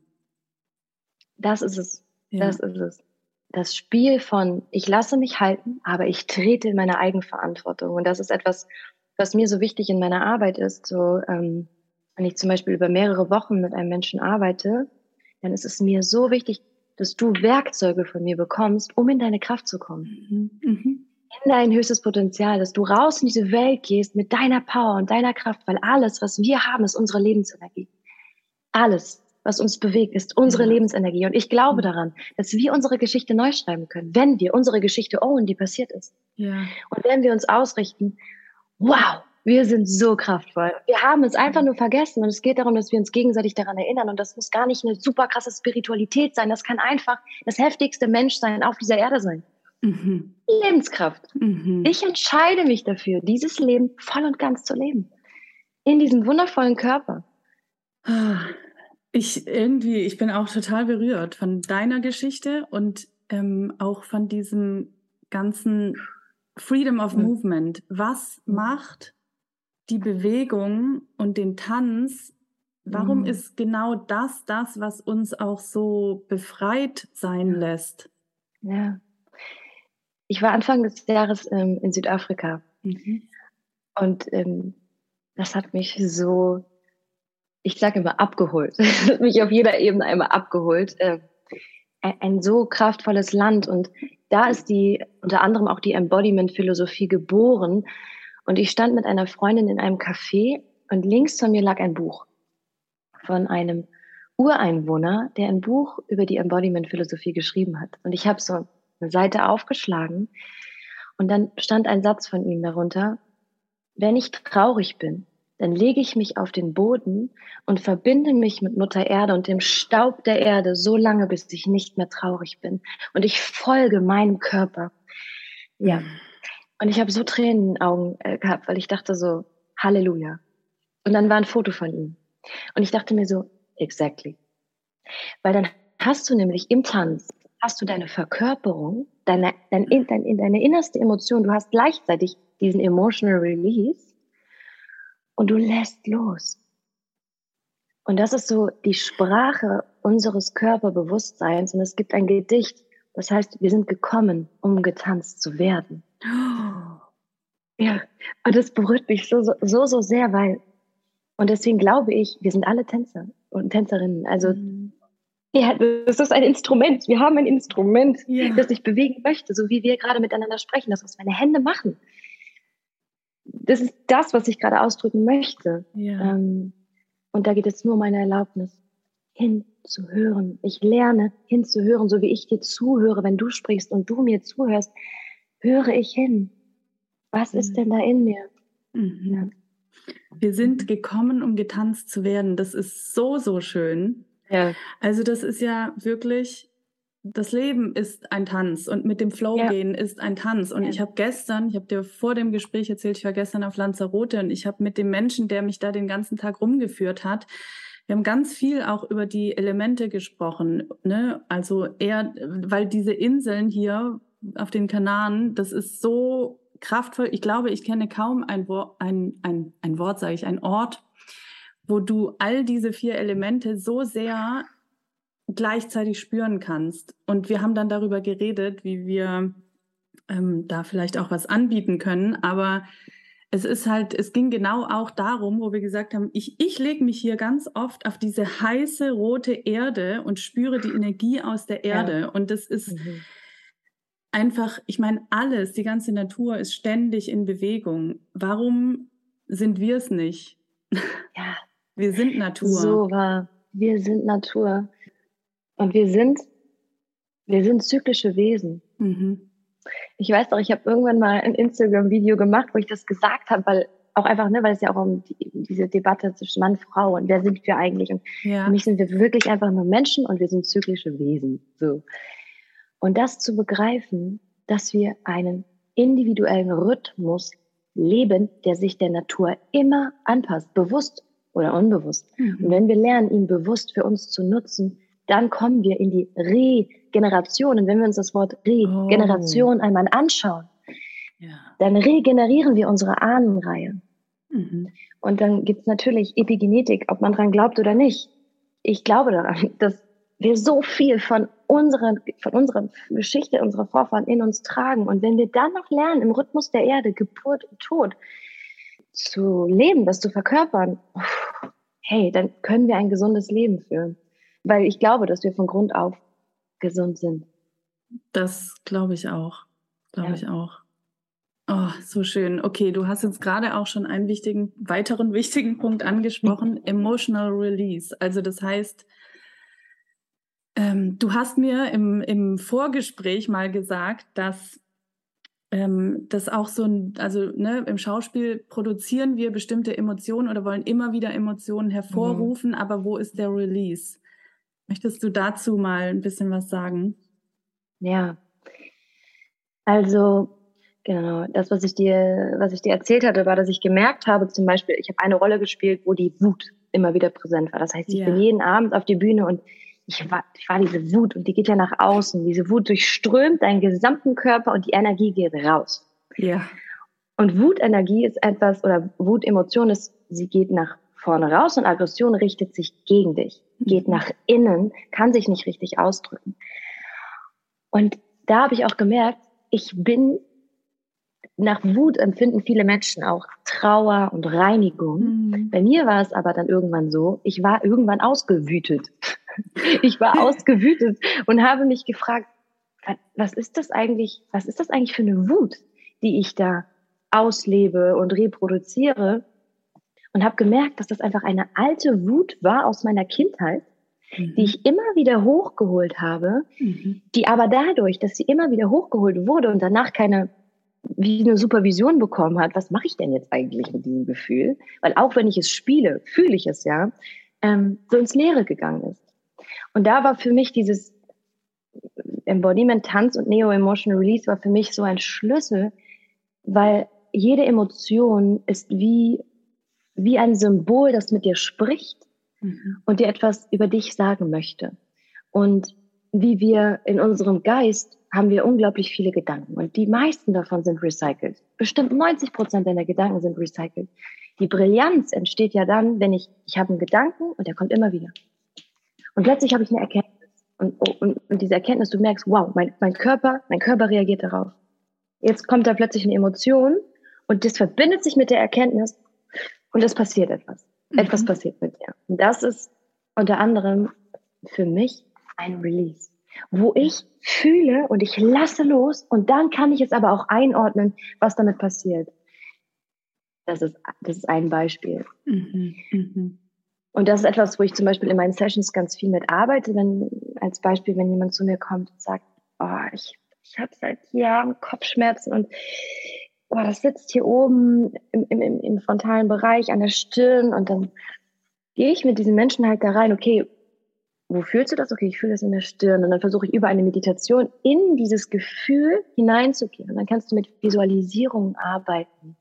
Das ist es. Ja. Das ist es. Das Spiel von, ich lasse mich halten, aber ich trete in meine Eigenverantwortung. Und das ist etwas, was mir so wichtig in meiner Arbeit ist. So, ähm, wenn ich zum Beispiel über mehrere Wochen mit einem Menschen arbeite, dann ist es mir so wichtig, dass du Werkzeuge von mir bekommst, um in deine Kraft zu kommen. Mhm. Mhm. In dein höchstes Potenzial, dass du raus in diese Welt gehst mit deiner Power und deiner Kraft, weil alles, was wir haben, ist unsere Lebensenergie. Alles, was uns bewegt, ist unsere ja. Lebensenergie. Und ich glaube mhm. daran, dass wir unsere Geschichte neu schreiben können, wenn wir unsere Geschichte own, die passiert ist. Ja. Und wenn wir uns ausrichten, wow, wir sind so kraftvoll. Wir haben es einfach nur vergessen und es geht darum, dass wir uns gegenseitig daran erinnern und das muss gar nicht eine super krasse Spiritualität sein. Das kann einfach das heftigste Menschsein auf dieser Erde sein. Mhm. Lebenskraft. Mhm. Ich entscheide mich dafür, dieses Leben voll und ganz zu leben. In diesem wundervollen Körper. Ich irgendwie, ich bin auch total berührt von deiner Geschichte und ähm, auch von diesem ganzen Freedom of mhm. Movement. Was macht die Bewegung und den Tanz, warum mhm. ist genau das das, was uns auch so befreit sein lässt? Ja. Ich war Anfang des Jahres ähm, in Südafrika mhm. und ähm, das hat mich so, ich sage immer abgeholt, das hat mich auf jeder Ebene einmal abgeholt. Äh, ein, so kraftvolles Land und da ist die unter anderem auch die Embodiment-Philosophie geboren. Und ich stand mit einer Freundin in einem Café und links von mir lag ein Buch von einem Ureinwohner, der ein Buch über die Embodiment-Philosophie geschrieben hat. Und ich habe so eine Seite aufgeschlagen und dann stand ein Satz von ihm darunter, wenn ich traurig bin, dann lege ich mich auf den Boden und verbinde mich mit Mutter Erde und dem Staub der Erde so lange, bis ich nicht mehr traurig bin. Und ich folge meinem Körper. Ja. Und ich habe so Tränen in den Augen äh, gehabt, weil ich dachte so, Halleluja. Und dann war ein Foto von ihm. Und ich dachte mir so, exactly. Weil dann hast du nämlich im Tanz, hast du deine Verkörperung, deine, dein, dein, deine innerste Emotion, du hast gleichzeitig diesen emotional release und du lässt los. Und das ist so die Sprache unseres Körperbewusstseins. Und es gibt ein Gedicht, das heißt, wir sind gekommen, um getanzt zu werden. Ja, und das berührt mich so, so, so, sehr, weil, und deswegen glaube ich, wir sind alle Tänzer und Tänzerinnen. Also, mhm. ja, das ist ein Instrument. Wir haben ein Instrument, ja. das sich bewegen möchte, so wie wir gerade miteinander sprechen, das, was meine Hände machen das ist das, was ich gerade ausdrücken möchte. Ja. Ähm, und da geht es nur um meine Erlaubnis, hinzuhören. Ich lerne hinzuhören, so wie ich dir zuhöre, wenn du sprichst und du mir zuhörst, höre ich hin. Was mhm. ist denn da in mir? Mhm. Ja. Wir sind gekommen, um getanzt zu werden. Das ist so, so schön. Ja. Also das ist ja wirklich das Leben ist ein Tanz und mit dem Flow ja. gehen ist ein Tanz. Und ja. ich habe gestern, ich habe dir vor dem Gespräch erzählt, ich war gestern auf Lanzarote und ich habe mit dem Menschen, der mich da den ganzen Tag rumgeführt hat, wir haben ganz viel auch über die Elemente gesprochen. Ne? Also eher, weil diese Inseln hier auf den Kanaren, das ist so kraftvoll. Ich glaube, ich kenne kaum ein, Wort, ein, ein, ein Wort, sage ich, ein Ort, wo du all diese vier Elemente so sehr gleichzeitig spüren kannst. Und wir haben dann darüber geredet, wie wir ähm, da vielleicht auch was anbieten können. Aber es ist halt, es ging genau auch darum, wo wir gesagt haben, ich, ich lege mich hier ganz oft auf diese heiße rote Erde und spüre die Energie aus der Erde. Ja. Und das ist mhm. einfach, ich meine, alles, die ganze Natur ist ständig in Bewegung. Warum sind wir es nicht? Ja. Wir sind Natur. So war. Wir sind Natur. Und wir sind, wir sind zyklische Wesen. Mhm. Ich weiß doch, ich habe irgendwann mal ein Instagram-Video gemacht, wo ich das gesagt habe, weil auch einfach, ne, weil es ja auch um die, diese Debatte zwischen Mann und Frau und wer sind wir eigentlich? Und ja. für mich sind wir wirklich einfach nur Menschen und wir sind zyklische Wesen. So. Und das zu begreifen, dass wir einen individuellen Rhythmus leben, der sich der Natur immer anpasst, bewusst oder unbewusst. Mhm. Und wenn wir lernen, ihn bewusst für uns zu nutzen, dann kommen wir in die Regeneration. Und wenn wir uns das Wort Regeneration oh. einmal anschauen, ja. dann regenerieren wir unsere Ahnenreihe. Mhm. Und dann gibt es natürlich Epigenetik, ob man dran glaubt oder nicht. Ich glaube daran, dass wir so viel von unserer, von unserer Geschichte, unserer Vorfahren in uns tragen. Und wenn wir dann noch lernen, im Rhythmus der Erde, Geburt und Tod, zu leben, das zu verkörpern, hey, dann können wir ein gesundes Leben führen weil ich glaube, dass wir von Grund auf gesund sind. Das glaube ich auch. Glaube ja. ich auch. Oh, so schön. Okay, du hast jetzt gerade auch schon einen wichtigen, weiteren wichtigen Punkt angesprochen, Emotional Release. Also das heißt, ähm, du hast mir im, im Vorgespräch mal gesagt, dass ähm, das auch so ein, also ne, im Schauspiel produzieren wir bestimmte Emotionen oder wollen immer wieder Emotionen hervorrufen, mhm. aber wo ist der Release? Möchtest du dazu mal ein bisschen was sagen? Ja. Also, genau, das, was ich dir, was ich dir erzählt hatte, war, dass ich gemerkt habe, zum Beispiel, ich habe eine Rolle gespielt, wo die Wut immer wieder präsent war. Das heißt, ich ja. bin jeden Abend auf die Bühne und ich war, ich war diese Wut und die geht ja nach außen. Diese Wut durchströmt deinen gesamten Körper und die Energie geht raus. Ja. Und Wutenergie ist etwas, oder Wutemotion ist, sie geht nach vorne raus und Aggression richtet sich gegen dich, geht nach innen, kann sich nicht richtig ausdrücken. Und da habe ich auch gemerkt, ich bin nach Wut empfinden viele Menschen auch Trauer und Reinigung. Mhm. Bei mir war es aber dann irgendwann so, ich war irgendwann ausgewütet. ich war ausgewütet und habe mich gefragt, was ist das eigentlich, was ist das eigentlich für eine Wut, die ich da auslebe und reproduziere? Und habe gemerkt, dass das einfach eine alte Wut war aus meiner Kindheit, mhm. die ich immer wieder hochgeholt habe, mhm. die aber dadurch, dass sie immer wieder hochgeholt wurde und danach keine wie eine Supervision bekommen hat, was mache ich denn jetzt eigentlich mit diesem Gefühl? Weil auch wenn ich es spiele, fühle ich es ja, ähm, so ins Leere gegangen ist. Und da war für mich dieses Embodiment, Tanz und Neo-Emotional Release war für mich so ein Schlüssel, weil jede Emotion ist wie, wie ein Symbol, das mit dir spricht mhm. und dir etwas über dich sagen möchte. Und wie wir in unserem Geist haben wir unglaublich viele Gedanken und die meisten davon sind recycelt. Bestimmt 90 Prozent deiner Gedanken sind recycelt. Die Brillanz entsteht ja dann, wenn ich, ich habe einen Gedanken und der kommt immer wieder. Und plötzlich habe ich eine Erkenntnis. Und, oh, und, und diese Erkenntnis, du merkst, wow, mein, mein Körper, mein Körper reagiert darauf. Jetzt kommt da plötzlich eine Emotion und das verbindet sich mit der Erkenntnis und es passiert etwas. Mhm. Etwas passiert mit dir. Und das ist unter anderem für mich ein Release wo ich fühle und ich lasse los und dann kann ich es aber auch einordnen, was damit passiert. Das ist, das ist ein Beispiel. Mhm, mhm. Und das ist etwas, wo ich zum Beispiel in meinen Sessions ganz viel mit arbeite, wenn, als Beispiel, wenn jemand zu mir kommt und sagt, oh, ich, ich habe seit Jahren Kopfschmerzen und oh, das sitzt hier oben im, im, im frontalen Bereich an der Stirn und dann gehe ich mit diesen Menschen halt da rein, okay, wo fühlst du das? Okay, ich fühle das in der Stirn. Und dann versuche ich über eine Meditation in dieses Gefühl hineinzugehen. Und dann kannst du mit Visualisierungen arbeiten,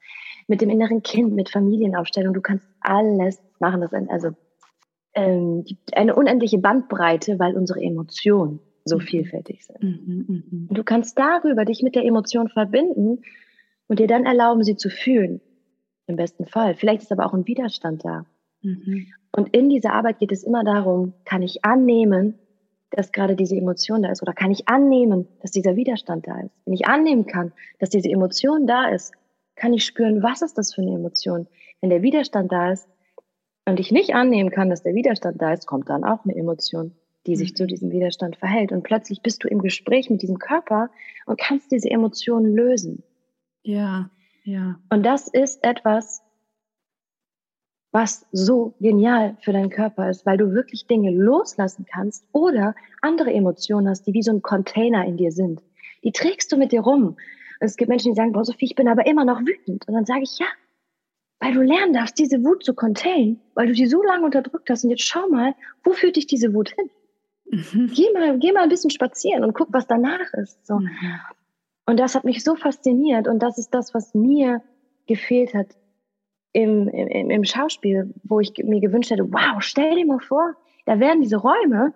mit dem inneren Kind, mit Familienaufstellung. Du kannst alles machen. Das ist also ähm, eine unendliche Bandbreite, weil unsere Emotionen so mhm. vielfältig sind. Mhm, mh. Du kannst darüber dich mit der Emotion verbinden und dir dann erlauben, sie zu fühlen. Im besten Fall. Vielleicht ist aber auch ein Widerstand da. Mhm. Und in dieser Arbeit geht es immer darum, kann ich annehmen, dass gerade diese Emotion da ist oder kann ich annehmen, dass dieser Widerstand da ist. Wenn ich annehmen kann, dass diese Emotion da ist, kann ich spüren, was ist das für eine Emotion. Wenn der Widerstand da ist und ich nicht annehmen kann, dass der Widerstand da ist, kommt dann auch eine Emotion, die sich mhm. zu diesem Widerstand verhält. Und plötzlich bist du im Gespräch mit diesem Körper und kannst diese Emotion lösen. Ja, ja. Und das ist etwas, was so genial für deinen Körper ist, weil du wirklich Dinge loslassen kannst oder andere Emotionen hast, die wie so ein Container in dir sind. Die trägst du mit dir rum. Und es gibt Menschen, die sagen, boah, Sophie, ich bin aber immer noch wütend. Und dann sage ich, ja, weil du lernen darfst, diese Wut zu containen, weil du sie so lange unterdrückt hast. Und jetzt schau mal, wo führt dich diese Wut hin? Mhm. Geh, mal, geh mal ein bisschen spazieren und guck, was danach ist. So. Mhm. Und das hat mich so fasziniert. Und das ist das, was mir gefehlt hat im, im, im Schauspiel, wo ich mir gewünscht hätte, wow, stell dir mal vor, da werden diese Räume,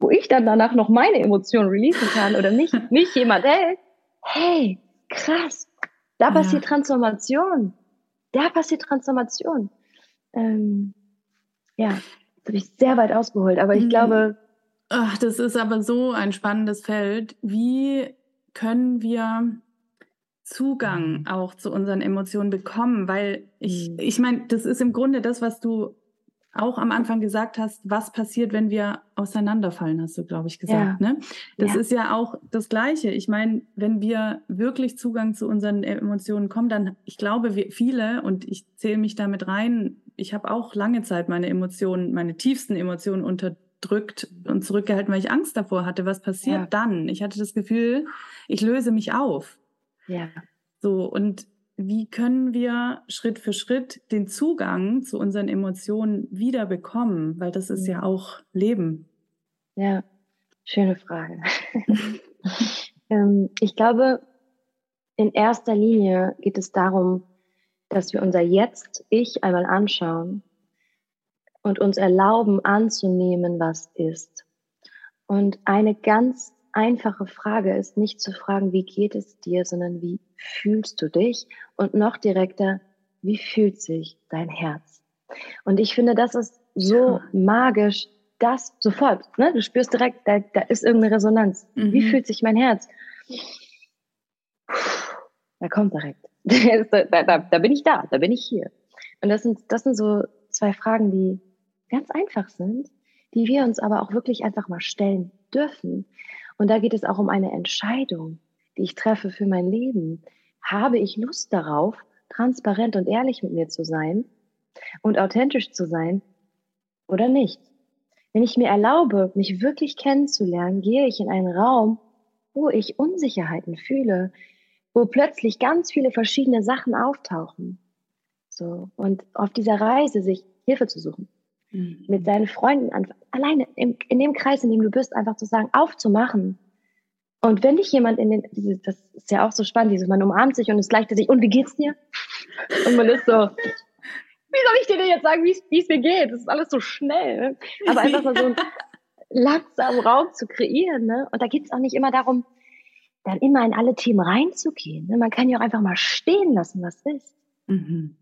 wo ich dann danach noch meine Emotionen releasen kann oder mich, mich jemand hält. Hey, krass, da passiert ja. Transformation. Da passiert Transformation. Ähm, ja, das habe ich sehr weit ausgeholt, aber ich mhm. glaube. Ach, das ist aber so ein spannendes Feld. Wie können wir Zugang mhm. auch zu unseren Emotionen bekommen, weil ich, mhm. ich meine, das ist im Grunde das, was du auch am Anfang gesagt hast, was passiert, wenn wir auseinanderfallen, hast du, glaube ich, gesagt. Ja. Ne? Das ja. ist ja auch das Gleiche. Ich meine, wenn wir wirklich Zugang zu unseren Emotionen kommen, dann, ich glaube, wir viele, und ich zähle mich damit rein, ich habe auch lange Zeit meine Emotionen, meine tiefsten Emotionen unterdrückt und zurückgehalten, weil ich Angst davor hatte. Was passiert ja. dann? Ich hatte das Gefühl, ich löse mich auf. Ja. So, und wie können wir Schritt für Schritt den Zugang zu unseren Emotionen wieder bekommen? Weil das ist ja, auch Leben. Ja, schöne Frage. ähm, ich glaube, in erster Linie geht es darum, dass wir unser Jetzt-Ich einmal anschauen und uns erlauben anzunehmen, was ist. Und eine ganz einfache Frage ist, nicht zu fragen, wie geht es dir, sondern wie fühlst du dich? Und noch direkter, wie fühlt sich dein Herz? Und ich finde, das ist so ja. magisch, das sofort, ne? du spürst direkt, da, da ist irgendeine Resonanz. Mhm. Wie fühlt sich mein Herz? Da kommt direkt. da, da, da bin ich da, da bin ich hier. Und das sind, das sind so zwei Fragen, die ganz einfach sind, die wir uns aber auch wirklich einfach mal stellen dürfen. Und da geht es auch um eine Entscheidung, die ich treffe für mein Leben. Habe ich Lust darauf, transparent und ehrlich mit mir zu sein und authentisch zu sein oder nicht? Wenn ich mir erlaube, mich wirklich kennenzulernen, gehe ich in einen Raum, wo ich Unsicherheiten fühle, wo plötzlich ganz viele verschiedene Sachen auftauchen. So. Und auf dieser Reise sich Hilfe zu suchen. Mhm. Mit seinen Freunden an, alleine im, in dem Kreis, in dem du bist, einfach zu sagen, aufzumachen. Und wenn dich jemand in den, das ist ja auch so spannend, dieses, man umarmt sich und es gleichzeitig, und wie geht's dir? Und man ist so, wie soll ich dir denn jetzt sagen, wie es mir geht? Das ist alles so schnell. Ne? Aber einfach mal so einen langsamen Raum zu kreieren. Ne? Und da geht es auch nicht immer darum, dann immer in alle Themen reinzugehen. Ne? Man kann ja auch einfach mal stehen lassen, was ist. Mhm.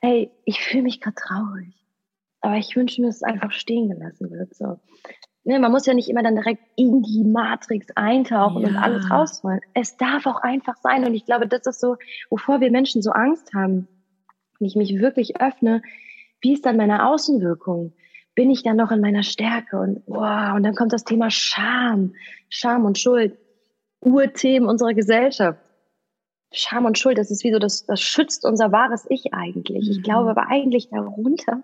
Hey, ich fühle mich gerade traurig. Aber ich wünsche mir, dass es einfach stehen gelassen wird. So. Ne, man muss ja nicht immer dann direkt in die Matrix eintauchen ja. und alles rausholen. Es darf auch einfach sein. Und ich glaube, das ist so, wovor wir Menschen so Angst haben. Wenn ich mich wirklich öffne, wie ist dann meine Außenwirkung? Bin ich dann noch in meiner Stärke? Und, wow, und dann kommt das Thema Scham, Scham und Schuld. Urthemen unserer Gesellschaft. Scham und Schuld, das ist wie so, das, das schützt unser wahres Ich eigentlich. Ich glaube mhm. aber eigentlich darunter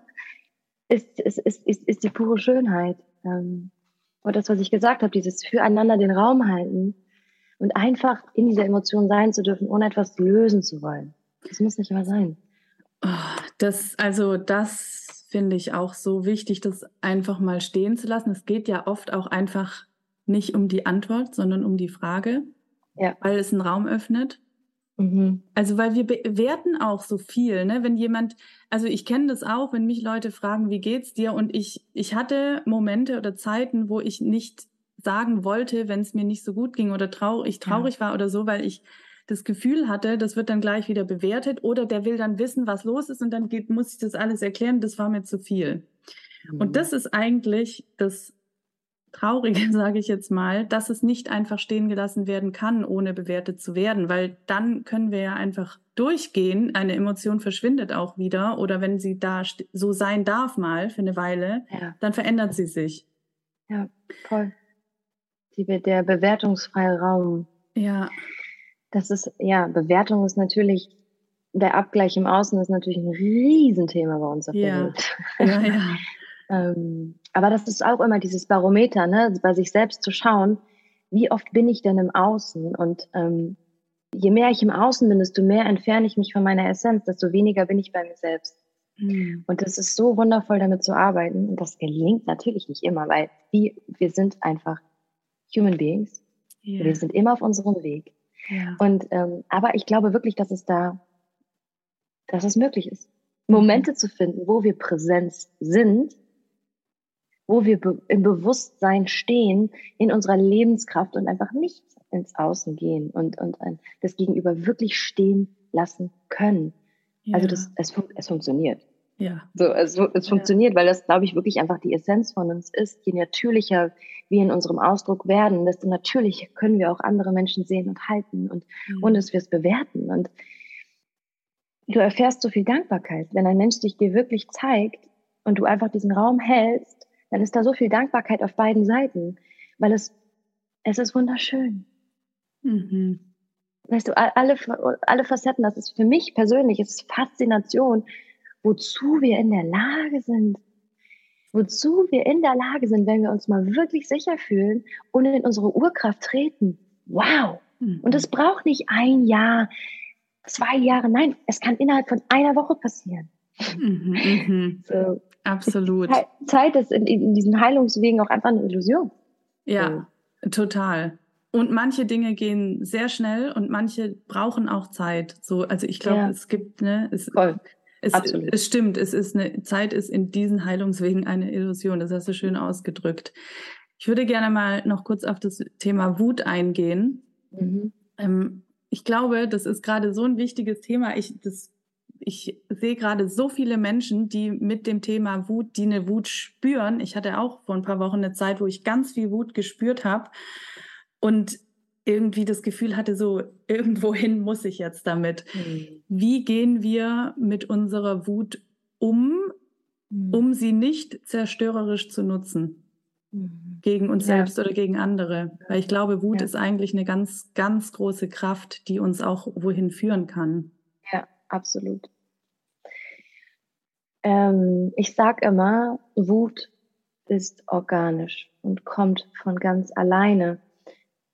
ist, ist, ist, ist, ist die pure Schönheit. Ähm, und das, was ich gesagt habe, dieses füreinander den Raum halten und einfach in dieser Emotion sein zu dürfen, ohne etwas lösen zu wollen. Das muss nicht immer sein. Oh, das, also das finde ich auch so wichtig, das einfach mal stehen zu lassen. Es geht ja oft auch einfach nicht um die Antwort, sondern um die Frage, ja. weil es einen Raum öffnet. Mhm. Also weil wir bewerten auch so viel, ne? Wenn jemand, also ich kenne das auch, wenn mich Leute fragen, wie geht's dir? Und ich, ich hatte Momente oder Zeiten, wo ich nicht sagen wollte, wenn es mir nicht so gut ging oder traurig, ich traurig ja. war oder so, weil ich das Gefühl hatte, das wird dann gleich wieder bewertet oder der will dann wissen, was los ist und dann geht, muss ich das alles erklären, das war mir zu viel. Mhm. Und das ist eigentlich das Traurige, sage ich jetzt mal, dass es nicht einfach stehen gelassen werden kann, ohne bewertet zu werden, weil dann können wir ja einfach durchgehen. Eine Emotion verschwindet auch wieder oder wenn sie da so sein darf mal für eine Weile, ja. dann verändert sie sich. Ja, voll. Die, der bewertungsfreie Raum. Ja. Das ist, ja, Bewertung ist natürlich, der Abgleich im Außen ist natürlich ein Riesenthema bei uns auf ja. der Welt. Ja, ja. ähm, aber das ist auch immer dieses Barometer, ne, bei sich selbst zu schauen, wie oft bin ich denn im Außen? Und ähm, je mehr ich im Außen bin, desto mehr entferne ich mich von meiner Essenz, desto weniger bin ich bei mir selbst. Mhm. Und es ist so wundervoll, damit zu arbeiten. Und das gelingt natürlich nicht immer, weil wir, wir sind einfach Human Beings. Yeah. Wir sind immer auf unserem Weg. Yeah. Und ähm, aber ich glaube wirklich, dass es da, dass es möglich ist, Momente zu finden, wo wir Präsenz sind wo wir be im Bewusstsein stehen, in unserer Lebenskraft und einfach nicht ins Außen gehen und, und das Gegenüber wirklich stehen lassen können. Ja. Also das, es, es funktioniert. Ja. So, es, es ja. funktioniert, weil das, glaube ich, wirklich einfach die Essenz von uns ist. Je natürlicher wir in unserem Ausdruck werden, desto natürlicher können wir auch andere Menschen sehen und halten und mhm. ohne dass wir es bewerten. Und du erfährst so viel Dankbarkeit, wenn ein Mensch sich dir wirklich zeigt und du einfach diesen Raum hältst dann ist da so viel Dankbarkeit auf beiden Seiten, weil es, es ist wunderschön. Mhm. Weißt du, alle, alle Facetten, das ist für mich persönlich, es ist Faszination, wozu wir in der Lage sind. Wozu wir in der Lage sind, wenn wir uns mal wirklich sicher fühlen und in unsere Urkraft treten. Wow! Mhm. Und es braucht nicht ein Jahr, zwei Jahre, nein, es kann innerhalb von einer Woche passieren. Mhm, mhm. so, Absolut. Zeit ist in, in, diesen Heilungswegen auch einfach eine Illusion. Ja, so. total. Und manche Dinge gehen sehr schnell und manche brauchen auch Zeit. So, also ich glaube, ja. es gibt, ne, es, Voll. Es, Absolut. es stimmt, es ist eine Zeit ist in diesen Heilungswegen eine Illusion. Das hast du schön ausgedrückt. Ich würde gerne mal noch kurz auf das Thema Wut eingehen. Mhm. Ähm, ich glaube, das ist gerade so ein wichtiges Thema. Ich, das, ich sehe gerade so viele Menschen, die mit dem Thema Wut, die eine Wut spüren. Ich hatte auch vor ein paar Wochen eine Zeit, wo ich ganz viel Wut gespürt habe und irgendwie das Gefühl hatte, so irgendwohin muss ich jetzt damit. Mhm. Wie gehen wir mit unserer Wut um, mhm. um sie nicht zerstörerisch zu nutzen? Mhm. Gegen uns ja. selbst oder gegen andere. Weil ich glaube, Wut ja. ist eigentlich eine ganz, ganz große Kraft, die uns auch wohin führen kann. Absolut. Ähm, ich sage immer, Wut ist organisch und kommt von ganz alleine.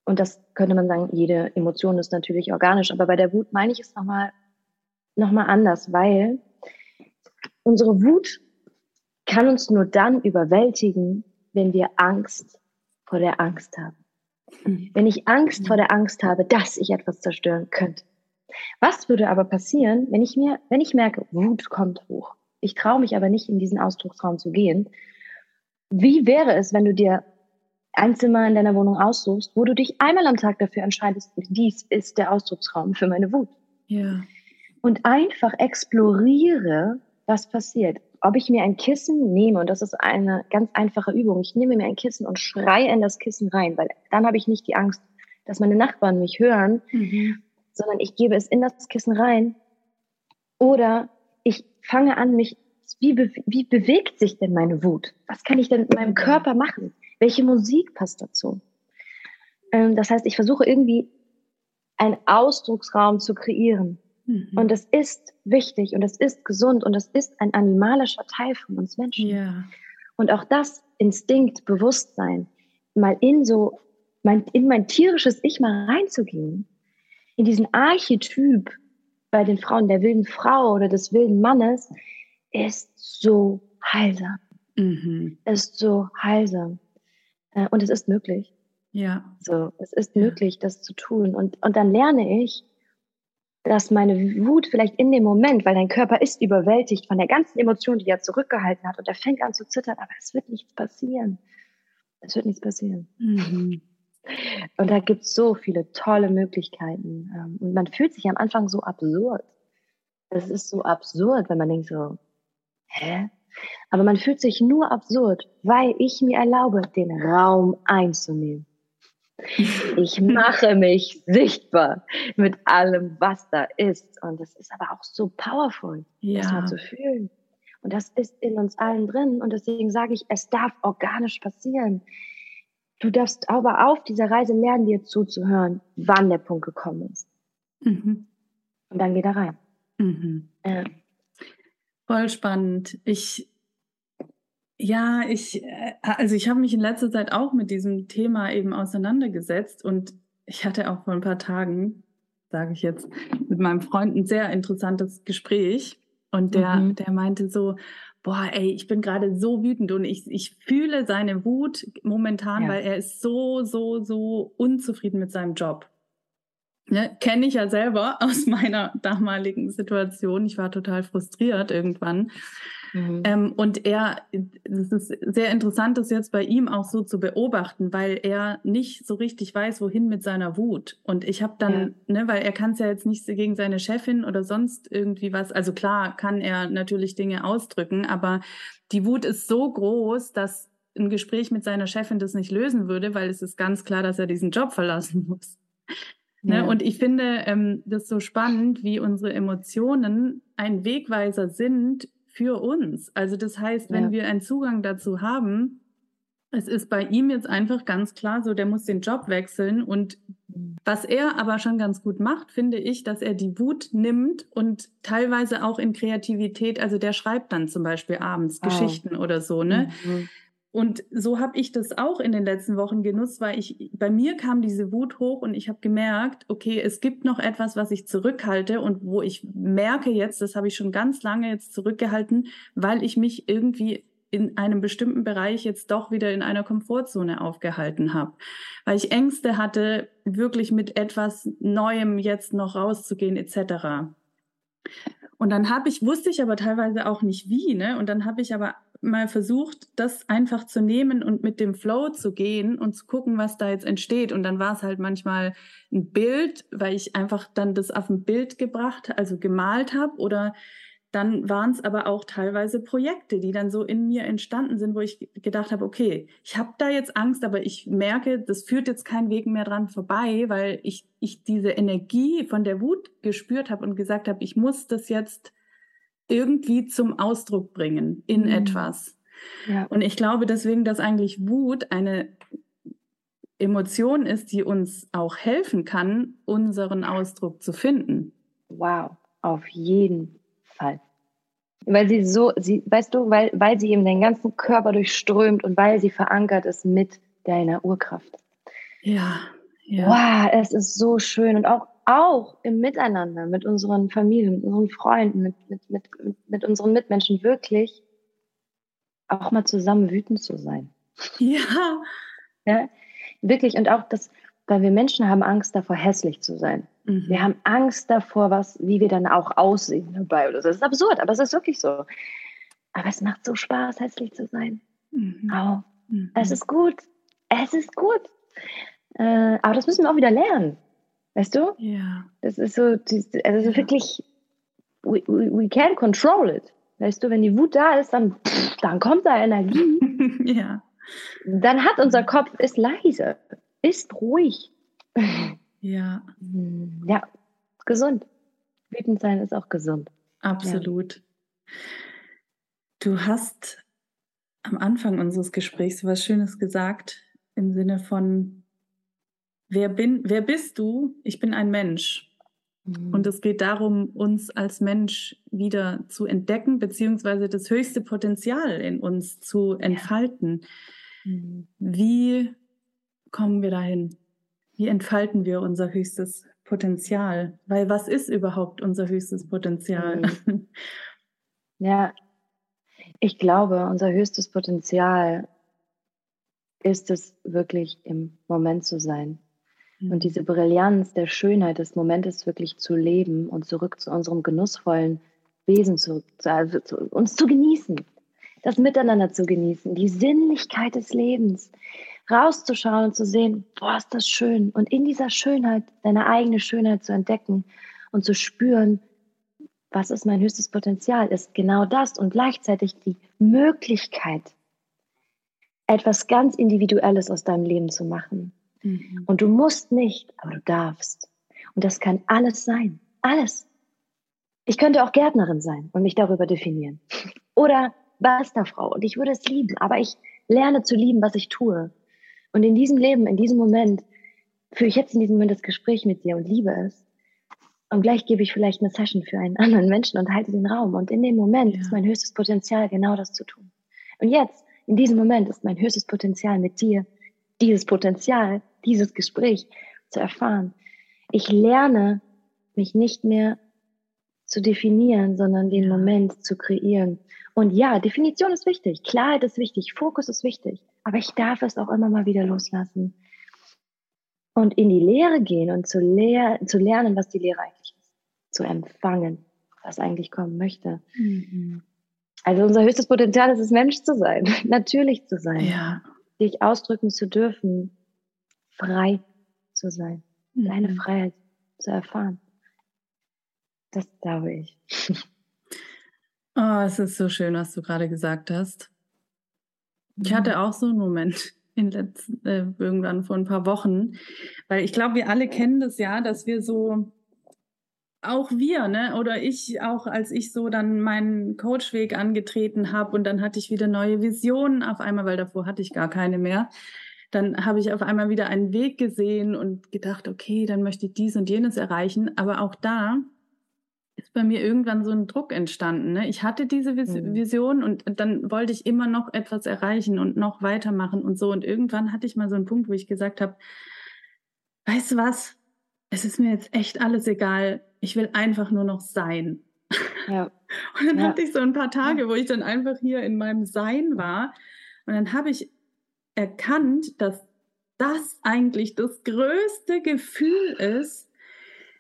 Und das könnte man sagen, jede Emotion ist natürlich organisch, aber bei der Wut meine ich es nochmal noch mal anders, weil unsere Wut kann uns nur dann überwältigen, wenn wir Angst vor der Angst haben. Mhm. Wenn ich Angst vor der Angst habe, dass ich etwas zerstören könnte. Was würde aber passieren, wenn ich mir, wenn ich merke, Wut kommt hoch, ich traue mich aber nicht in diesen Ausdrucksraum zu gehen? Wie wäre es, wenn du dir ein Zimmer in deiner Wohnung aussuchst, wo du dich einmal am Tag dafür entscheidest, dies ist der Ausdrucksraum für meine Wut? Ja. Und einfach exploriere, was passiert ob ich mir ein Kissen nehme, und das ist eine ganz einfache Übung, ich nehme mir ein Kissen und schreie in das Kissen rein, weil dann habe ich nicht die Angst, dass meine Nachbarn mich hören, mhm. Sondern ich gebe es in das Kissen rein. Oder ich fange an, mich, wie, be wie bewegt sich denn meine Wut? Was kann ich denn mit meinem Körper machen? Welche Musik passt dazu? Ähm, das heißt, ich versuche irgendwie einen Ausdrucksraum zu kreieren. Mhm. Und das ist wichtig und das ist gesund und das ist ein animalischer Teil von uns Menschen. Ja. Und auch das Instinkt, Bewusstsein, mal in so, mein, in mein tierisches Ich mal reinzugehen, in diesen Archetyp bei den Frauen der wilden Frau oder des wilden Mannes, ist so heilsam. Mhm. Ist so heilsam. Äh, und es ist möglich. Ja. So, es ist möglich, das zu tun. Und, und dann lerne ich, dass meine Wut vielleicht in dem Moment, weil dein Körper ist überwältigt von der ganzen Emotion, die er zurückgehalten hat und er fängt an zu zittern, aber es wird nichts passieren. Es wird nichts passieren. Mhm. Und da gibt es so viele tolle Möglichkeiten. Ähm, und man fühlt sich am Anfang so absurd. Es ist so absurd, wenn man denkt so, hä? Aber man fühlt sich nur absurd, weil ich mir erlaube, den Raum einzunehmen. Ich mache mich sichtbar mit allem, was da ist. Und das ist aber auch so powerful, ja. das mal zu fühlen. Und das ist in uns allen drin. Und deswegen sage ich, es darf organisch passieren. Du darfst aber auf dieser Reise lernen, dir zuzuhören, wann der Punkt gekommen ist. Mhm. Und dann geh da rein. Mhm. Ja. Voll spannend. Ich ja, ich, äh, also ich habe mich in letzter Zeit auch mit diesem Thema eben auseinandergesetzt und ich hatte auch vor ein paar Tagen, sage ich jetzt, mit meinem Freund ein sehr interessantes Gespräch und der, mhm. der meinte so, boah, ey, ich bin gerade so wütend und ich, ich fühle seine Wut momentan, ja. weil er ist so, so, so unzufrieden mit seinem Job. Ne, Kenne ich ja selber aus meiner damaligen Situation. Ich war total frustriert irgendwann. Mhm. Ähm, und er, es ist sehr interessant, das jetzt bei ihm auch so zu beobachten, weil er nicht so richtig weiß, wohin mit seiner Wut. Und ich habe dann, ja. ne, weil er kann es ja jetzt nicht gegen seine Chefin oder sonst irgendwie was, also klar kann er natürlich Dinge ausdrücken, aber die Wut ist so groß, dass ein Gespräch mit seiner Chefin das nicht lösen würde, weil es ist ganz klar, dass er diesen Job verlassen muss. Ne? Ja. Und ich finde ähm, das so spannend, wie unsere Emotionen ein Wegweiser sind für uns. Also das heißt, wenn ja. wir einen Zugang dazu haben, es ist bei ihm jetzt einfach ganz klar so, der muss den Job wechseln. Und was er aber schon ganz gut macht, finde ich, dass er die Wut nimmt und teilweise auch in Kreativität, also der schreibt dann zum Beispiel abends oh. Geschichten oder so, ne? Mhm. Und so habe ich das auch in den letzten Wochen genutzt, weil ich bei mir kam diese Wut hoch und ich habe gemerkt, okay, es gibt noch etwas, was ich zurückhalte und wo ich merke jetzt, das habe ich schon ganz lange jetzt zurückgehalten, weil ich mich irgendwie in einem bestimmten Bereich jetzt doch wieder in einer Komfortzone aufgehalten habe, weil ich Ängste hatte, wirklich mit etwas Neuem jetzt noch rauszugehen etc. Und dann habe ich, wusste ich aber teilweise auch nicht wie, ne? Und dann habe ich aber mal versucht, das einfach zu nehmen und mit dem Flow zu gehen und zu gucken, was da jetzt entsteht. Und dann war es halt manchmal ein Bild, weil ich einfach dann das auf ein Bild gebracht, also gemalt habe oder dann waren es aber auch teilweise Projekte, die dann so in mir entstanden sind, wo ich gedacht habe, okay, ich habe da jetzt Angst, aber ich merke, das führt jetzt keinen Weg mehr dran vorbei, weil ich, ich diese Energie von der Wut gespürt habe und gesagt habe, ich muss das jetzt irgendwie zum Ausdruck bringen in mhm. etwas. Ja. Und ich glaube deswegen, dass eigentlich Wut eine Emotion ist, die uns auch helfen kann, unseren Ausdruck zu finden. Wow, auf jeden Fall. Weil sie so, sie, weißt du, weil, weil sie eben den ganzen Körper durchströmt und weil sie verankert ist mit deiner Urkraft. Ja, ja. Wow, es ist so schön und auch auch im Miteinander mit unseren Familien, mit unseren Freunden, mit, mit, mit, mit unseren Mitmenschen wirklich auch mal zusammen wütend zu sein. Ja. ja. Wirklich. Und auch das, weil wir Menschen haben Angst davor, hässlich zu sein. Mhm. Wir haben Angst davor, was, wie wir dann auch aussehen dabei oder so. Das ist absurd, aber es ist wirklich so. Aber es macht so Spaß, hässlich zu sein. Mhm. Auch. Mhm. Es ist gut. Es ist gut. Äh, aber das müssen wir auch wieder lernen. Weißt du? Ja. Das ist so, also ja. wirklich, we, we, we can't control it. Weißt du, wenn die Wut da ist, dann, dann kommt da Energie. ja. Dann hat unser Kopf, ist leise, ist ruhig. Ja. Ja, gesund. Wütend sein ist auch gesund. Absolut. Ja. Du hast am Anfang unseres Gesprächs was Schönes gesagt im Sinne von wer bin, wer bist du? Ich bin ein Mensch. Mhm. Und es geht darum, uns als Mensch wieder zu entdecken, beziehungsweise das höchste Potenzial in uns zu entfalten. Ja. Mhm. Wie kommen wir dahin? Wie entfalten wir unser höchstes Potenzial? Weil was ist überhaupt unser höchstes Potenzial? Mhm. Ja, ich glaube, unser höchstes Potenzial ist es wirklich im Moment zu sein. Und diese Brillanz der Schönheit des Momentes wirklich zu leben und zurück zu unserem genussvollen Wesen zu, also zu uns zu genießen, das Miteinander zu genießen, die Sinnlichkeit des Lebens, rauszuschauen und zu sehen, boah, ist das schön. Und in dieser Schönheit deine eigene Schönheit zu entdecken und zu spüren, was ist mein höchstes Potenzial, ist genau das und gleichzeitig die Möglichkeit, etwas ganz Individuelles aus deinem Leben zu machen. Mhm. Und du musst nicht, aber du darfst. Und das kann alles sein. Alles. Ich könnte auch Gärtnerin sein und mich darüber definieren. Oder Barista-Frau. Und ich würde es lieben. Aber ich lerne zu lieben, was ich tue. Und in diesem Leben, in diesem Moment, führe ich jetzt in diesem Moment das Gespräch mit dir und liebe es. Und gleich gebe ich vielleicht eine Session für einen anderen Menschen und halte den Raum. Und in dem Moment ja. ist mein höchstes Potenzial, genau das zu tun. Und jetzt, in diesem Moment, ist mein höchstes Potenzial mit dir, dieses Potenzial dieses Gespräch zu erfahren. Ich lerne mich nicht mehr zu definieren, sondern den Moment zu kreieren. Und ja, Definition ist wichtig, Klarheit ist wichtig, Fokus ist wichtig, aber ich darf es auch immer mal wieder loslassen und in die Lehre gehen und zu, lehr zu lernen, was die Lehre eigentlich ist, zu empfangen, was eigentlich kommen möchte. Mhm. Also unser höchstes Potenzial ist es, Mensch zu sein, natürlich zu sein, ja. sich ausdrücken zu dürfen, frei zu sein, mhm. deine Freiheit zu erfahren. Das glaube ich. Oh, es ist so schön, was du gerade gesagt hast. Ich hatte mhm. auch so einen Moment in letzten, äh, irgendwann vor ein paar Wochen, weil ich glaube, wir alle kennen das ja, dass wir so, auch wir, ne, oder ich auch, als ich so dann meinen Coachweg angetreten habe und dann hatte ich wieder neue Visionen auf einmal, weil davor hatte ich gar keine mehr dann habe ich auf einmal wieder einen Weg gesehen und gedacht, okay, dann möchte ich dies und jenes erreichen. Aber auch da ist bei mir irgendwann so ein Druck entstanden. Ne? Ich hatte diese Vis mhm. Vision und dann wollte ich immer noch etwas erreichen und noch weitermachen und so. Und irgendwann hatte ich mal so einen Punkt, wo ich gesagt habe, weißt du was? Es ist mir jetzt echt alles egal. Ich will einfach nur noch sein. Ja. Und dann ja. hatte ich so ein paar Tage, wo ich dann einfach hier in meinem Sein war. Und dann habe ich erkannt, dass das eigentlich das größte Gefühl ist,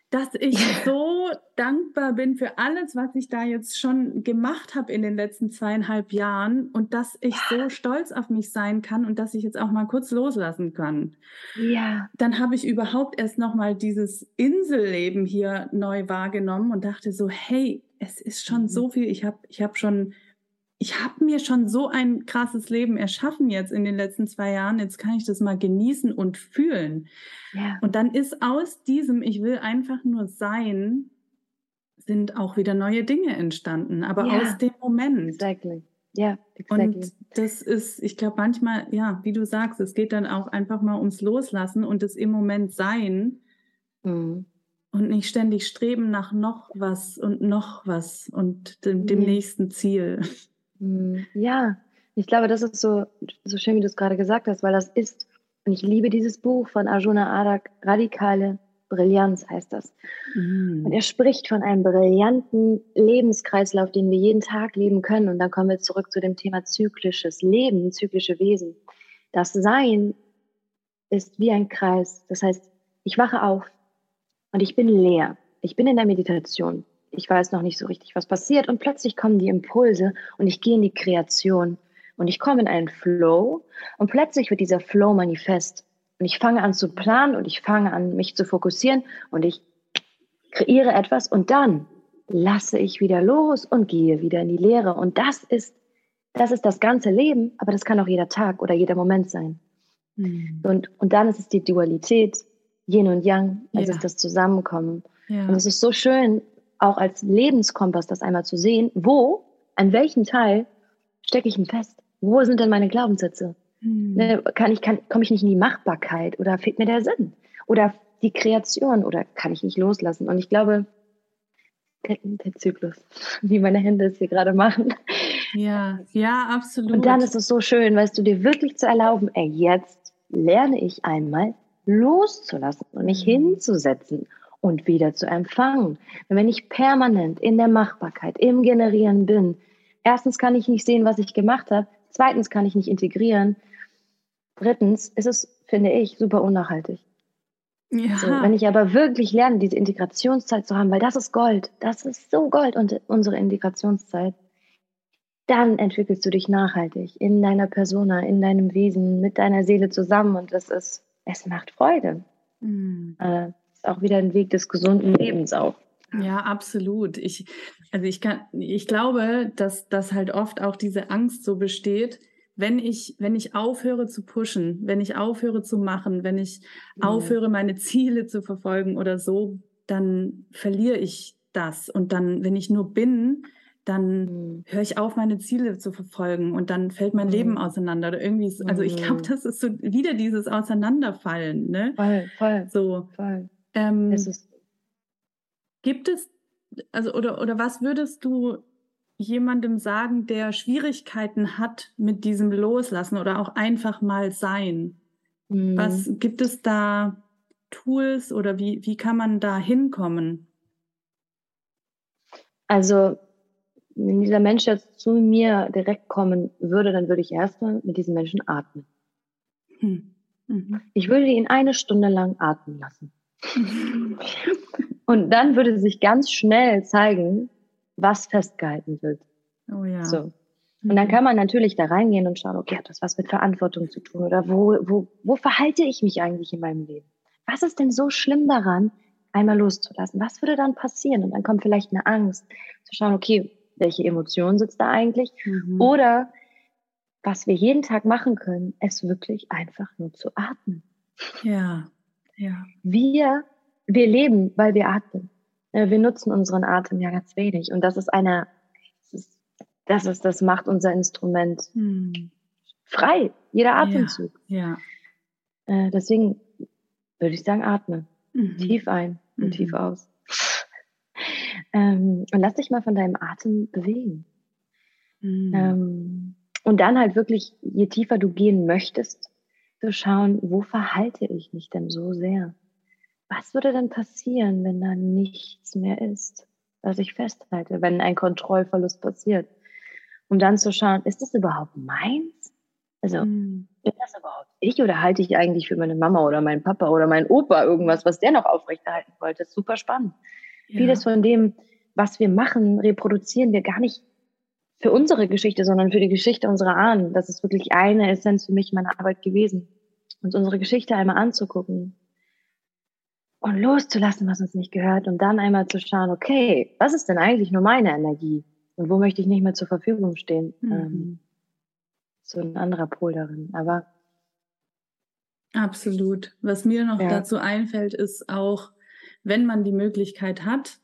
dass ich so dankbar bin für alles, was ich da jetzt schon gemacht habe in den letzten zweieinhalb Jahren und dass ich so stolz auf mich sein kann und dass ich jetzt auch mal kurz loslassen kann. Ja. Dann habe ich überhaupt erst noch mal dieses Inselleben hier neu wahrgenommen und dachte so, hey, es ist schon mhm. so viel. Ich habe ich habe schon ich habe mir schon so ein krasses Leben erschaffen jetzt in den letzten zwei Jahren. Jetzt kann ich das mal genießen und fühlen. Ja. Und dann ist aus diesem, ich will einfach nur sein, sind auch wieder neue Dinge entstanden. Aber ja. aus dem Moment. Exactly. Ja, exactly. Und das ist, ich glaube, manchmal, ja, wie du sagst, es geht dann auch einfach mal ums Loslassen und das im Moment sein. Mhm. Und nicht ständig streben nach noch was und noch was und dem, dem nächsten Ziel. Hm, ja, ich glaube, das ist so, so schön, wie du es gerade gesagt hast, weil das ist, und ich liebe dieses Buch von Arjuna Adak, Radikale Brillanz heißt das. Mm. Und er spricht von einem brillanten Lebenskreislauf, den wir jeden Tag leben können. Und dann kommen wir zurück zu dem Thema zyklisches Leben, zyklische Wesen. Das Sein ist wie ein Kreis. Das heißt, ich wache auf und ich bin leer. Ich bin in der Meditation ich weiß noch nicht so richtig, was passiert und plötzlich kommen die Impulse und ich gehe in die Kreation und ich komme in einen Flow und plötzlich wird dieser Flow manifest und ich fange an zu planen und ich fange an, mich zu fokussieren und ich kreiere etwas und dann lasse ich wieder los und gehe wieder in die Leere und das ist das ist das ganze Leben, aber das kann auch jeder Tag oder jeder Moment sein. Mhm. Und, und dann ist es die Dualität, Yin und Yang, also ja. ist das Zusammenkommen. Ja. Und es ist so schön, auch als Lebenskompass das einmal zu sehen, wo, an welchem Teil stecke ich denn fest? Wo sind denn meine Glaubenssätze? Hm. Ne, kann ich, kann, komme ich nicht in die Machbarkeit oder fehlt mir der Sinn? Oder die Kreation oder kann ich nicht loslassen? Und ich glaube, der, der Zyklus, wie meine Hände es hier gerade machen. Ja, ja, absolut. Und dann ist es so schön, weißt du, dir wirklich zu erlauben, ey, jetzt lerne ich einmal loszulassen und mich hm. hinzusetzen und wieder zu empfangen. wenn ich permanent in der Machbarkeit, im Generieren bin, erstens kann ich nicht sehen, was ich gemacht habe, zweitens kann ich nicht integrieren, drittens ist es, finde ich, super unnachhaltig. Ja. So, wenn ich aber wirklich lerne, diese Integrationszeit zu haben, weil das ist Gold, das ist so Gold und unsere Integrationszeit, dann entwickelst du dich nachhaltig in deiner Persona, in deinem Wesen, mit deiner Seele zusammen und das ist, es macht Freude. Mhm. Äh, auch wieder ein Weg des gesunden Lebens auch. Ja, absolut. Ich, also ich kann, ich glaube, dass, dass halt oft auch diese Angst so besteht, wenn ich, wenn ich aufhöre zu pushen, wenn ich aufhöre zu machen, wenn ich mhm. aufhöre, meine Ziele zu verfolgen oder so, dann verliere ich das. Und dann, wenn ich nur bin, dann mhm. höre ich auf, meine Ziele zu verfolgen und dann fällt mein mhm. Leben auseinander. Oder irgendwie, ist, also ich glaube, mhm. das ist so wieder dieses Auseinanderfallen, ne? Voll, voll. So. Voll. Ähm, es gibt es, also oder, oder was würdest du jemandem sagen, der Schwierigkeiten hat mit diesem Loslassen oder auch einfach mal sein? Mhm. Was gibt es da Tools oder wie, wie kann man da hinkommen? Also, wenn dieser Mensch jetzt zu mir direkt kommen würde, dann würde ich erstmal mit diesem Menschen atmen. Hm. Mhm. Ich würde ihn eine Stunde lang atmen lassen. Und dann würde sich ganz schnell zeigen, was festgehalten wird. Oh ja. So. Und dann kann man natürlich da reingehen und schauen, okay, hat das was mit Verantwortung zu tun? Oder wo, wo, wo verhalte ich mich eigentlich in meinem Leben? Was ist denn so schlimm daran, einmal loszulassen? Was würde dann passieren? Und dann kommt vielleicht eine Angst, zu schauen, okay, welche Emotion sitzt da eigentlich? Mhm. Oder was wir jeden Tag machen können, ist wirklich einfach nur zu atmen. Ja. Ja. Wir, wir leben, weil wir atmen. Wir nutzen unseren Atem ja ganz wenig. Und das ist eine, das ist, das, ist, das macht unser Instrument hm. frei. Jeder Atemzug. Ja. ja. Äh, deswegen würde ich sagen, atme. Mhm. Tief ein und mhm. tief aus. ähm, und lass dich mal von deinem Atem bewegen. Mhm. Ähm, und dann halt wirklich, je tiefer du gehen möchtest, zu schauen, wo verhalte ich mich denn so sehr? Was würde denn passieren, wenn da nichts mehr ist, was ich festhalte, wenn ein Kontrollverlust passiert? Um dann zu schauen, ist das überhaupt meins? Also, mm. bin das überhaupt ich oder halte ich eigentlich für meine Mama oder meinen Papa oder meinen Opa irgendwas, was der noch aufrechterhalten wollte? Das ist super spannend. Ja. Vieles von dem, was wir machen, reproduzieren wir gar nicht für unsere Geschichte, sondern für die Geschichte unserer Ahnen. Das ist wirklich eine Essenz für mich meiner Arbeit gewesen, uns unsere Geschichte einmal anzugucken und loszulassen, was uns nicht gehört und dann einmal zu schauen, okay, was ist denn eigentlich nur meine Energie und wo möchte ich nicht mehr zur Verfügung stehen? Mhm. Ähm, so ein anderer Pol darin. Aber absolut. Was mir noch ja. dazu einfällt, ist auch, wenn man die Möglichkeit hat,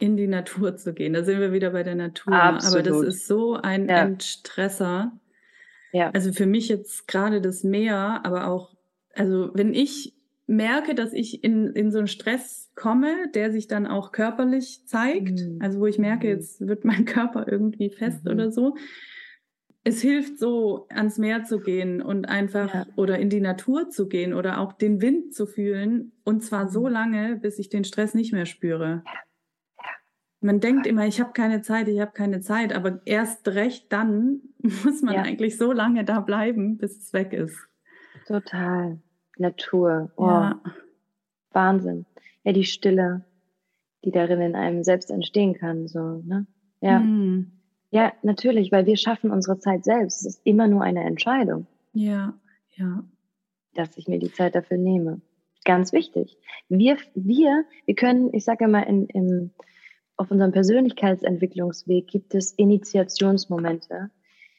in die Natur zu gehen. Da sind wir wieder bei der Natur. Absolut. Aber das ist so ein ja. Entstresser. Ja. Also für mich jetzt gerade das Meer, aber auch, also wenn ich merke, dass ich in, in so einen Stress komme, der sich dann auch körperlich zeigt, mhm. also wo ich merke, mhm. jetzt wird mein Körper irgendwie fest mhm. oder so, es hilft so, ans Meer zu gehen und einfach ja. oder in die Natur zu gehen oder auch den Wind zu fühlen und zwar so mhm. lange, bis ich den Stress nicht mehr spüre. Ja. Man denkt immer, ich habe keine Zeit, ich habe keine Zeit, aber erst recht dann muss man ja. eigentlich so lange da bleiben, bis es weg ist. Total. Natur. Oh. Ja. Wahnsinn. Ja, die Stille, die darin in einem selbst entstehen kann, so, ne? Ja. Mhm. Ja, natürlich, weil wir schaffen unsere Zeit selbst. Es ist immer nur eine Entscheidung. Ja, ja. Dass ich mir die Zeit dafür nehme. Ganz wichtig. Wir, wir, wir können, ich sage immer, in, in, auf unserem Persönlichkeitsentwicklungsweg gibt es Initiationsmomente.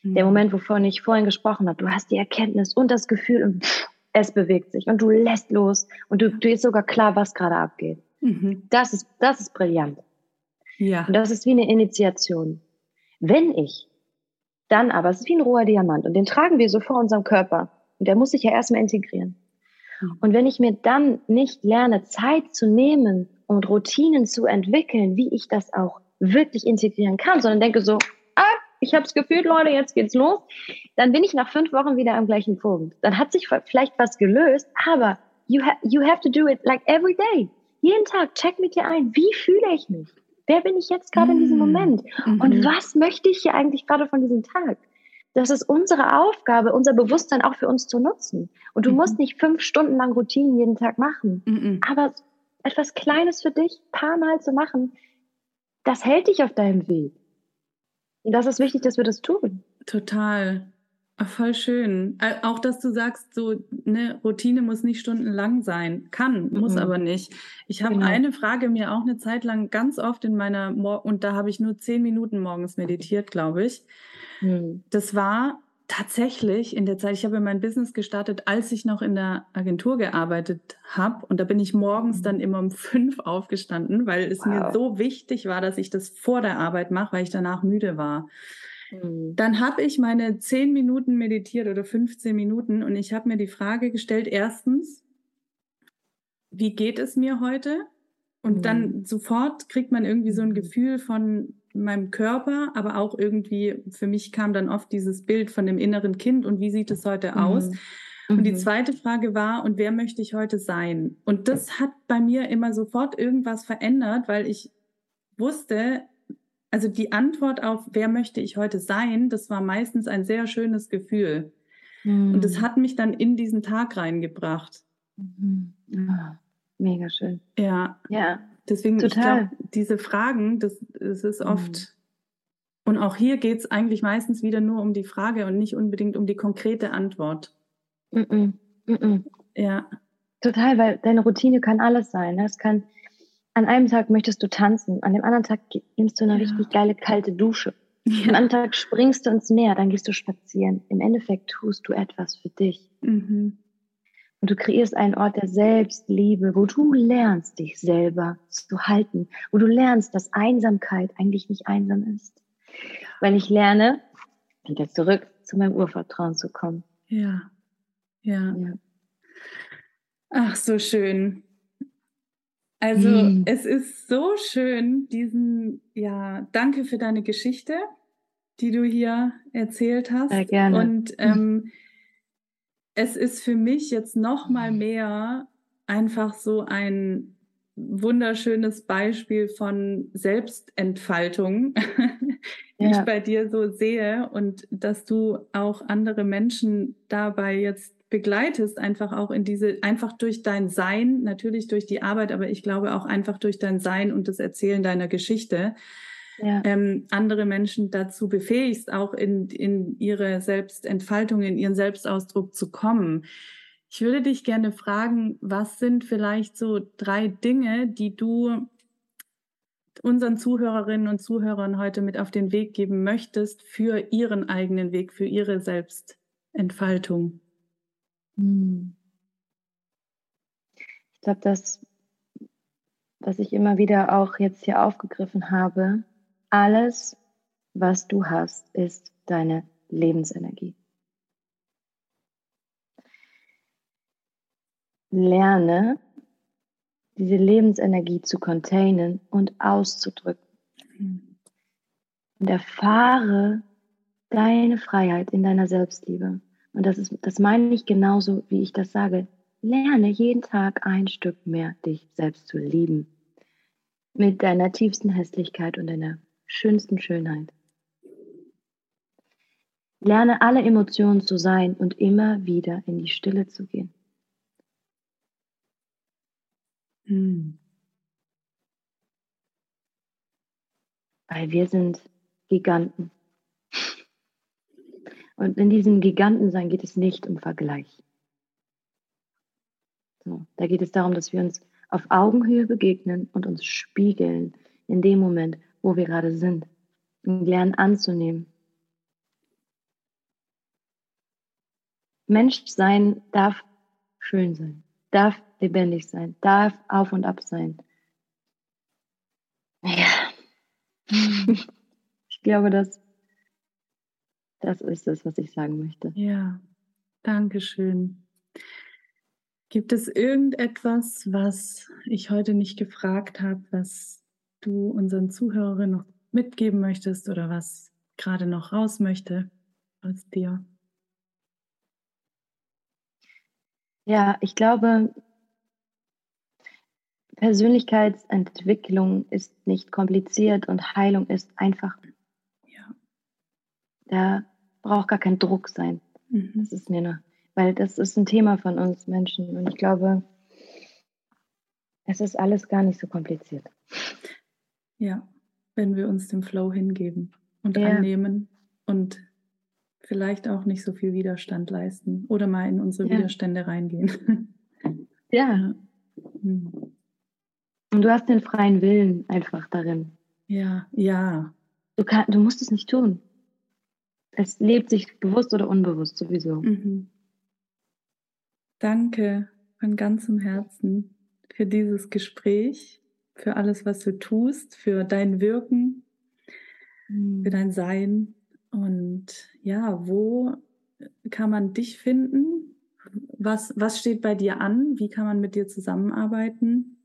Mhm. Der Moment, wovon ich vorhin gesprochen habe. Du hast die Erkenntnis und das Gefühl und pff, es bewegt sich und du lässt los und du, du ist sogar klar, was gerade abgeht. Mhm. Das ist, das ist brillant. Ja. Und das ist wie eine Initiation. Wenn ich dann aber, es ist wie ein roher Diamant und den tragen wir so vor unserem Körper und der muss sich ja erstmal integrieren. Mhm. Und wenn ich mir dann nicht lerne, Zeit zu nehmen und Routinen zu entwickeln, wie ich das auch wirklich integrieren kann, sondern denke so, ah, ich habe es gefühlt, Leute, jetzt geht's los, dann bin ich nach fünf Wochen wieder am gleichen Punkt. Dann hat sich vielleicht was gelöst, aber you, ha you have to do it like every day. Jeden Tag check mit dir ein, wie fühle ich mich? Wer bin ich jetzt gerade in diesem mm. Moment? Mhm. Und was möchte ich hier eigentlich gerade von diesem Tag? Das ist unsere Aufgabe, unser Bewusstsein auch für uns zu nutzen. Und du mhm. musst nicht fünf Stunden lang Routinen jeden Tag machen. Mhm. Aber etwas Kleines für dich, paar Mal zu machen, das hält dich auf deinem Weg. Und das ist wichtig, dass wir das tun. Total. Voll schön. Auch, dass du sagst, so eine Routine muss nicht stundenlang sein. Kann, mhm. muss aber nicht. Ich habe genau. eine Frage mir auch eine Zeit lang ganz oft in meiner, Mor und da habe ich nur zehn Minuten morgens meditiert, glaube ich. Mhm. Das war tatsächlich in der Zeit, ich habe mein Business gestartet, als ich noch in der Agentur gearbeitet habe. Und da bin ich morgens mhm. dann immer um fünf aufgestanden, weil es wow. mir so wichtig war, dass ich das vor der Arbeit mache, weil ich danach müde war. Mhm. Dann habe ich meine zehn Minuten meditiert oder 15 Minuten und ich habe mir die Frage gestellt, erstens, wie geht es mir heute? Und mhm. dann sofort kriegt man irgendwie so ein Gefühl von meinem Körper, aber auch irgendwie, für mich kam dann oft dieses Bild von dem inneren Kind und wie sieht es heute aus? Mhm. Und die mhm. zweite Frage war, und wer möchte ich heute sein? Und das hat bei mir immer sofort irgendwas verändert, weil ich wusste, also die Antwort auf, wer möchte ich heute sein, das war meistens ein sehr schönes Gefühl. Mhm. Und das mhm. hat mich dann in diesen Tag reingebracht. Mhm. Ja, mega schön. Ja. Ja. Deswegen, Total. ich glaube, diese Fragen, das, das ist oft. Mhm. Und auch hier geht es eigentlich meistens wieder nur um die Frage und nicht unbedingt um die konkrete Antwort. Mhm. Mhm. Ja. Total, weil deine Routine kann alles sein. Ne? Es kann an einem Tag möchtest du tanzen, an dem anderen Tag nimmst du eine ja. richtig geile kalte Dusche. Ja. Am anderen Tag springst du ins Meer, dann gehst du spazieren. Im Endeffekt tust du etwas für dich. Mhm. Und du kreierst einen Ort der Selbstliebe, wo du lernst, dich selber zu halten, wo du lernst, dass Einsamkeit eigentlich nicht einsam ist. Weil ich lerne, wieder zurück zu meinem Urvertrauen zu kommen. Ja. Ja. ja. Ach, so schön. Also mhm. es ist so schön, diesen, ja, danke für deine Geschichte, die du hier erzählt hast. Sehr gerne. Und ähm, es ist für mich jetzt noch mal mehr einfach so ein wunderschönes Beispiel von Selbstentfaltung, ja. ich bei dir so sehe und dass du auch andere Menschen dabei jetzt begleitest, einfach auch in diese, einfach durch dein Sein, natürlich durch die Arbeit, aber ich glaube auch einfach durch dein Sein und das Erzählen deiner Geschichte, ja. ähm, andere Menschen dazu befähigst, auch in, in ihre Selbstentfaltung, in ihren Selbstausdruck zu kommen. Ich würde dich gerne fragen, was sind vielleicht so drei Dinge, die du unseren Zuhörerinnen und Zuhörern heute mit auf den Weg geben möchtest für ihren eigenen Weg, für ihre Selbstentfaltung? Hm. Ich glaube, das, was ich immer wieder auch jetzt hier aufgegriffen habe, alles, was du hast, ist deine Lebensenergie. Lerne, diese Lebensenergie zu containen und auszudrücken. Und erfahre deine Freiheit in deiner Selbstliebe. Und das ist, das meine ich genauso, wie ich das sage. Lerne jeden Tag ein Stück mehr, dich selbst zu lieben. Mit deiner tiefsten Hässlichkeit und deiner schönsten Schönheit. Lerne alle Emotionen zu sein und immer wieder in die Stille zu gehen. Hm. Weil wir sind Giganten. Und in diesem Gigantensein geht es nicht um Vergleich. So, da geht es darum, dass wir uns auf Augenhöhe begegnen und uns spiegeln in dem Moment, wo wir gerade sind. Und lernen anzunehmen. Mensch sein darf schön sein, darf lebendig sein, darf auf und ab sein. Ja. Ich glaube, dass das ist es, was ich sagen möchte. Ja, danke schön. Gibt es irgendetwas, was ich heute nicht gefragt habe, was du unseren Zuhörerinnen noch mitgeben möchtest oder was gerade noch raus möchte aus dir? Ja, ich glaube, Persönlichkeitsentwicklung ist nicht kompliziert und Heilung ist einfach. Ja. Da braucht gar kein Druck sein. Mhm. Das ist mir nur, weil das ist ein Thema von uns Menschen und ich glaube, es ist alles gar nicht so kompliziert. Ja, wenn wir uns dem Flow hingeben und ja. annehmen und vielleicht auch nicht so viel Widerstand leisten oder mal in unsere ja. Widerstände reingehen. Ja. Mhm. Und du hast den freien Willen einfach darin. Ja, ja. Du, kann, du musst es nicht tun. Es lebt sich bewusst oder unbewusst sowieso. Mhm. Danke von ganzem Herzen für dieses Gespräch, für alles, was du tust, für dein Wirken, mhm. für dein Sein. Und ja, wo kann man dich finden? Was, was steht bei dir an? Wie kann man mit dir zusammenarbeiten?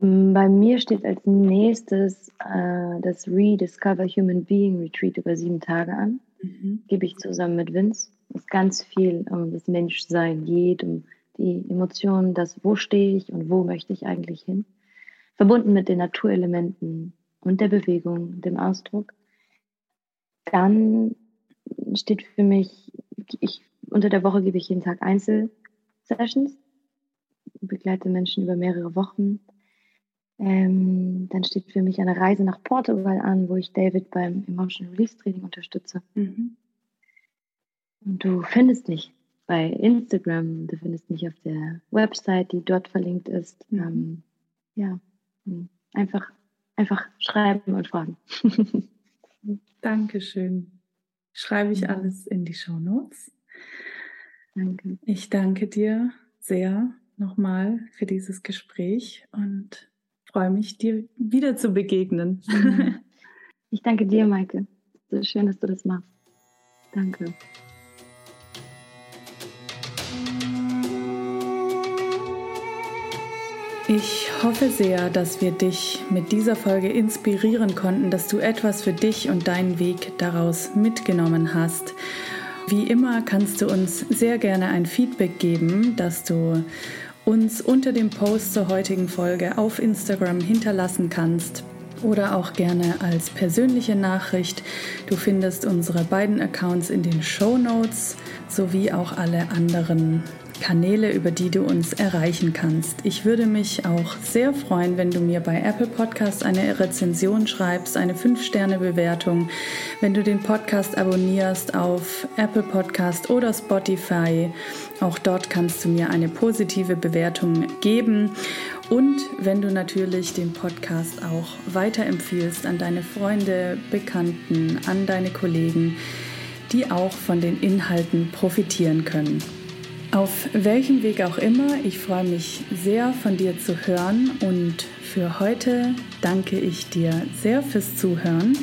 Mm, bei mir steht als nächstes äh, das Rediscover Human Being Retreat über sieben Tage an. Mhm. Gebe ich zusammen mit Vince. Es ist ganz viel um das Menschsein geht, um die Emotionen, das Wo stehe ich und wo möchte ich eigentlich hin. Verbunden mit den Naturelementen und der Bewegung, dem Ausdruck. Dann steht für mich, ich, unter der Woche gebe ich jeden Tag Einzelsessions, begleite Menschen über mehrere Wochen ähm, dann steht für mich eine Reise nach Portugal an, wo ich David beim Emotional Release Training unterstütze. Mhm. Und du findest mich bei Instagram, du findest mich auf der Website, die dort verlinkt ist. Mhm. Ähm, ja, einfach, einfach schreiben und fragen. Dankeschön. Schreibe ich alles in die Show Notes. Danke. Ich danke dir sehr nochmal für dieses Gespräch und freue mich, dir wieder zu begegnen. Ich danke dir, Maike. So schön, dass du das machst. Danke. Ich hoffe sehr, dass wir dich mit dieser Folge inspirieren konnten, dass du etwas für dich und deinen Weg daraus mitgenommen hast. Wie immer kannst du uns sehr gerne ein Feedback geben, dass du uns unter dem Post zur heutigen Folge auf Instagram hinterlassen kannst. oder auch gerne als persönliche Nachricht. Du findest unsere beiden Accounts in den Show Notes sowie auch alle anderen Kanäle, über die du uns erreichen kannst. Ich würde mich auch sehr freuen, wenn du mir bei Apple Podcasts eine Rezension schreibst, eine 5-Sterne-Bewertung, wenn du den Podcast abonnierst auf Apple Podcast oder Spotify. Auch dort kannst du mir eine positive Bewertung geben. Und wenn du natürlich den Podcast auch weiterempfiehlst an deine Freunde, Bekannten, an deine Kollegen, die auch von den Inhalten profitieren können. Auf welchem Weg auch immer, ich freue mich sehr von dir zu hören und für heute danke ich dir sehr fürs Zuhören.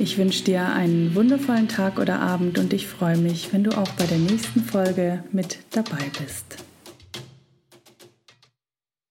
Ich wünsche dir einen wundervollen Tag oder Abend und ich freue mich, wenn du auch bei der nächsten Folge mit dabei bist.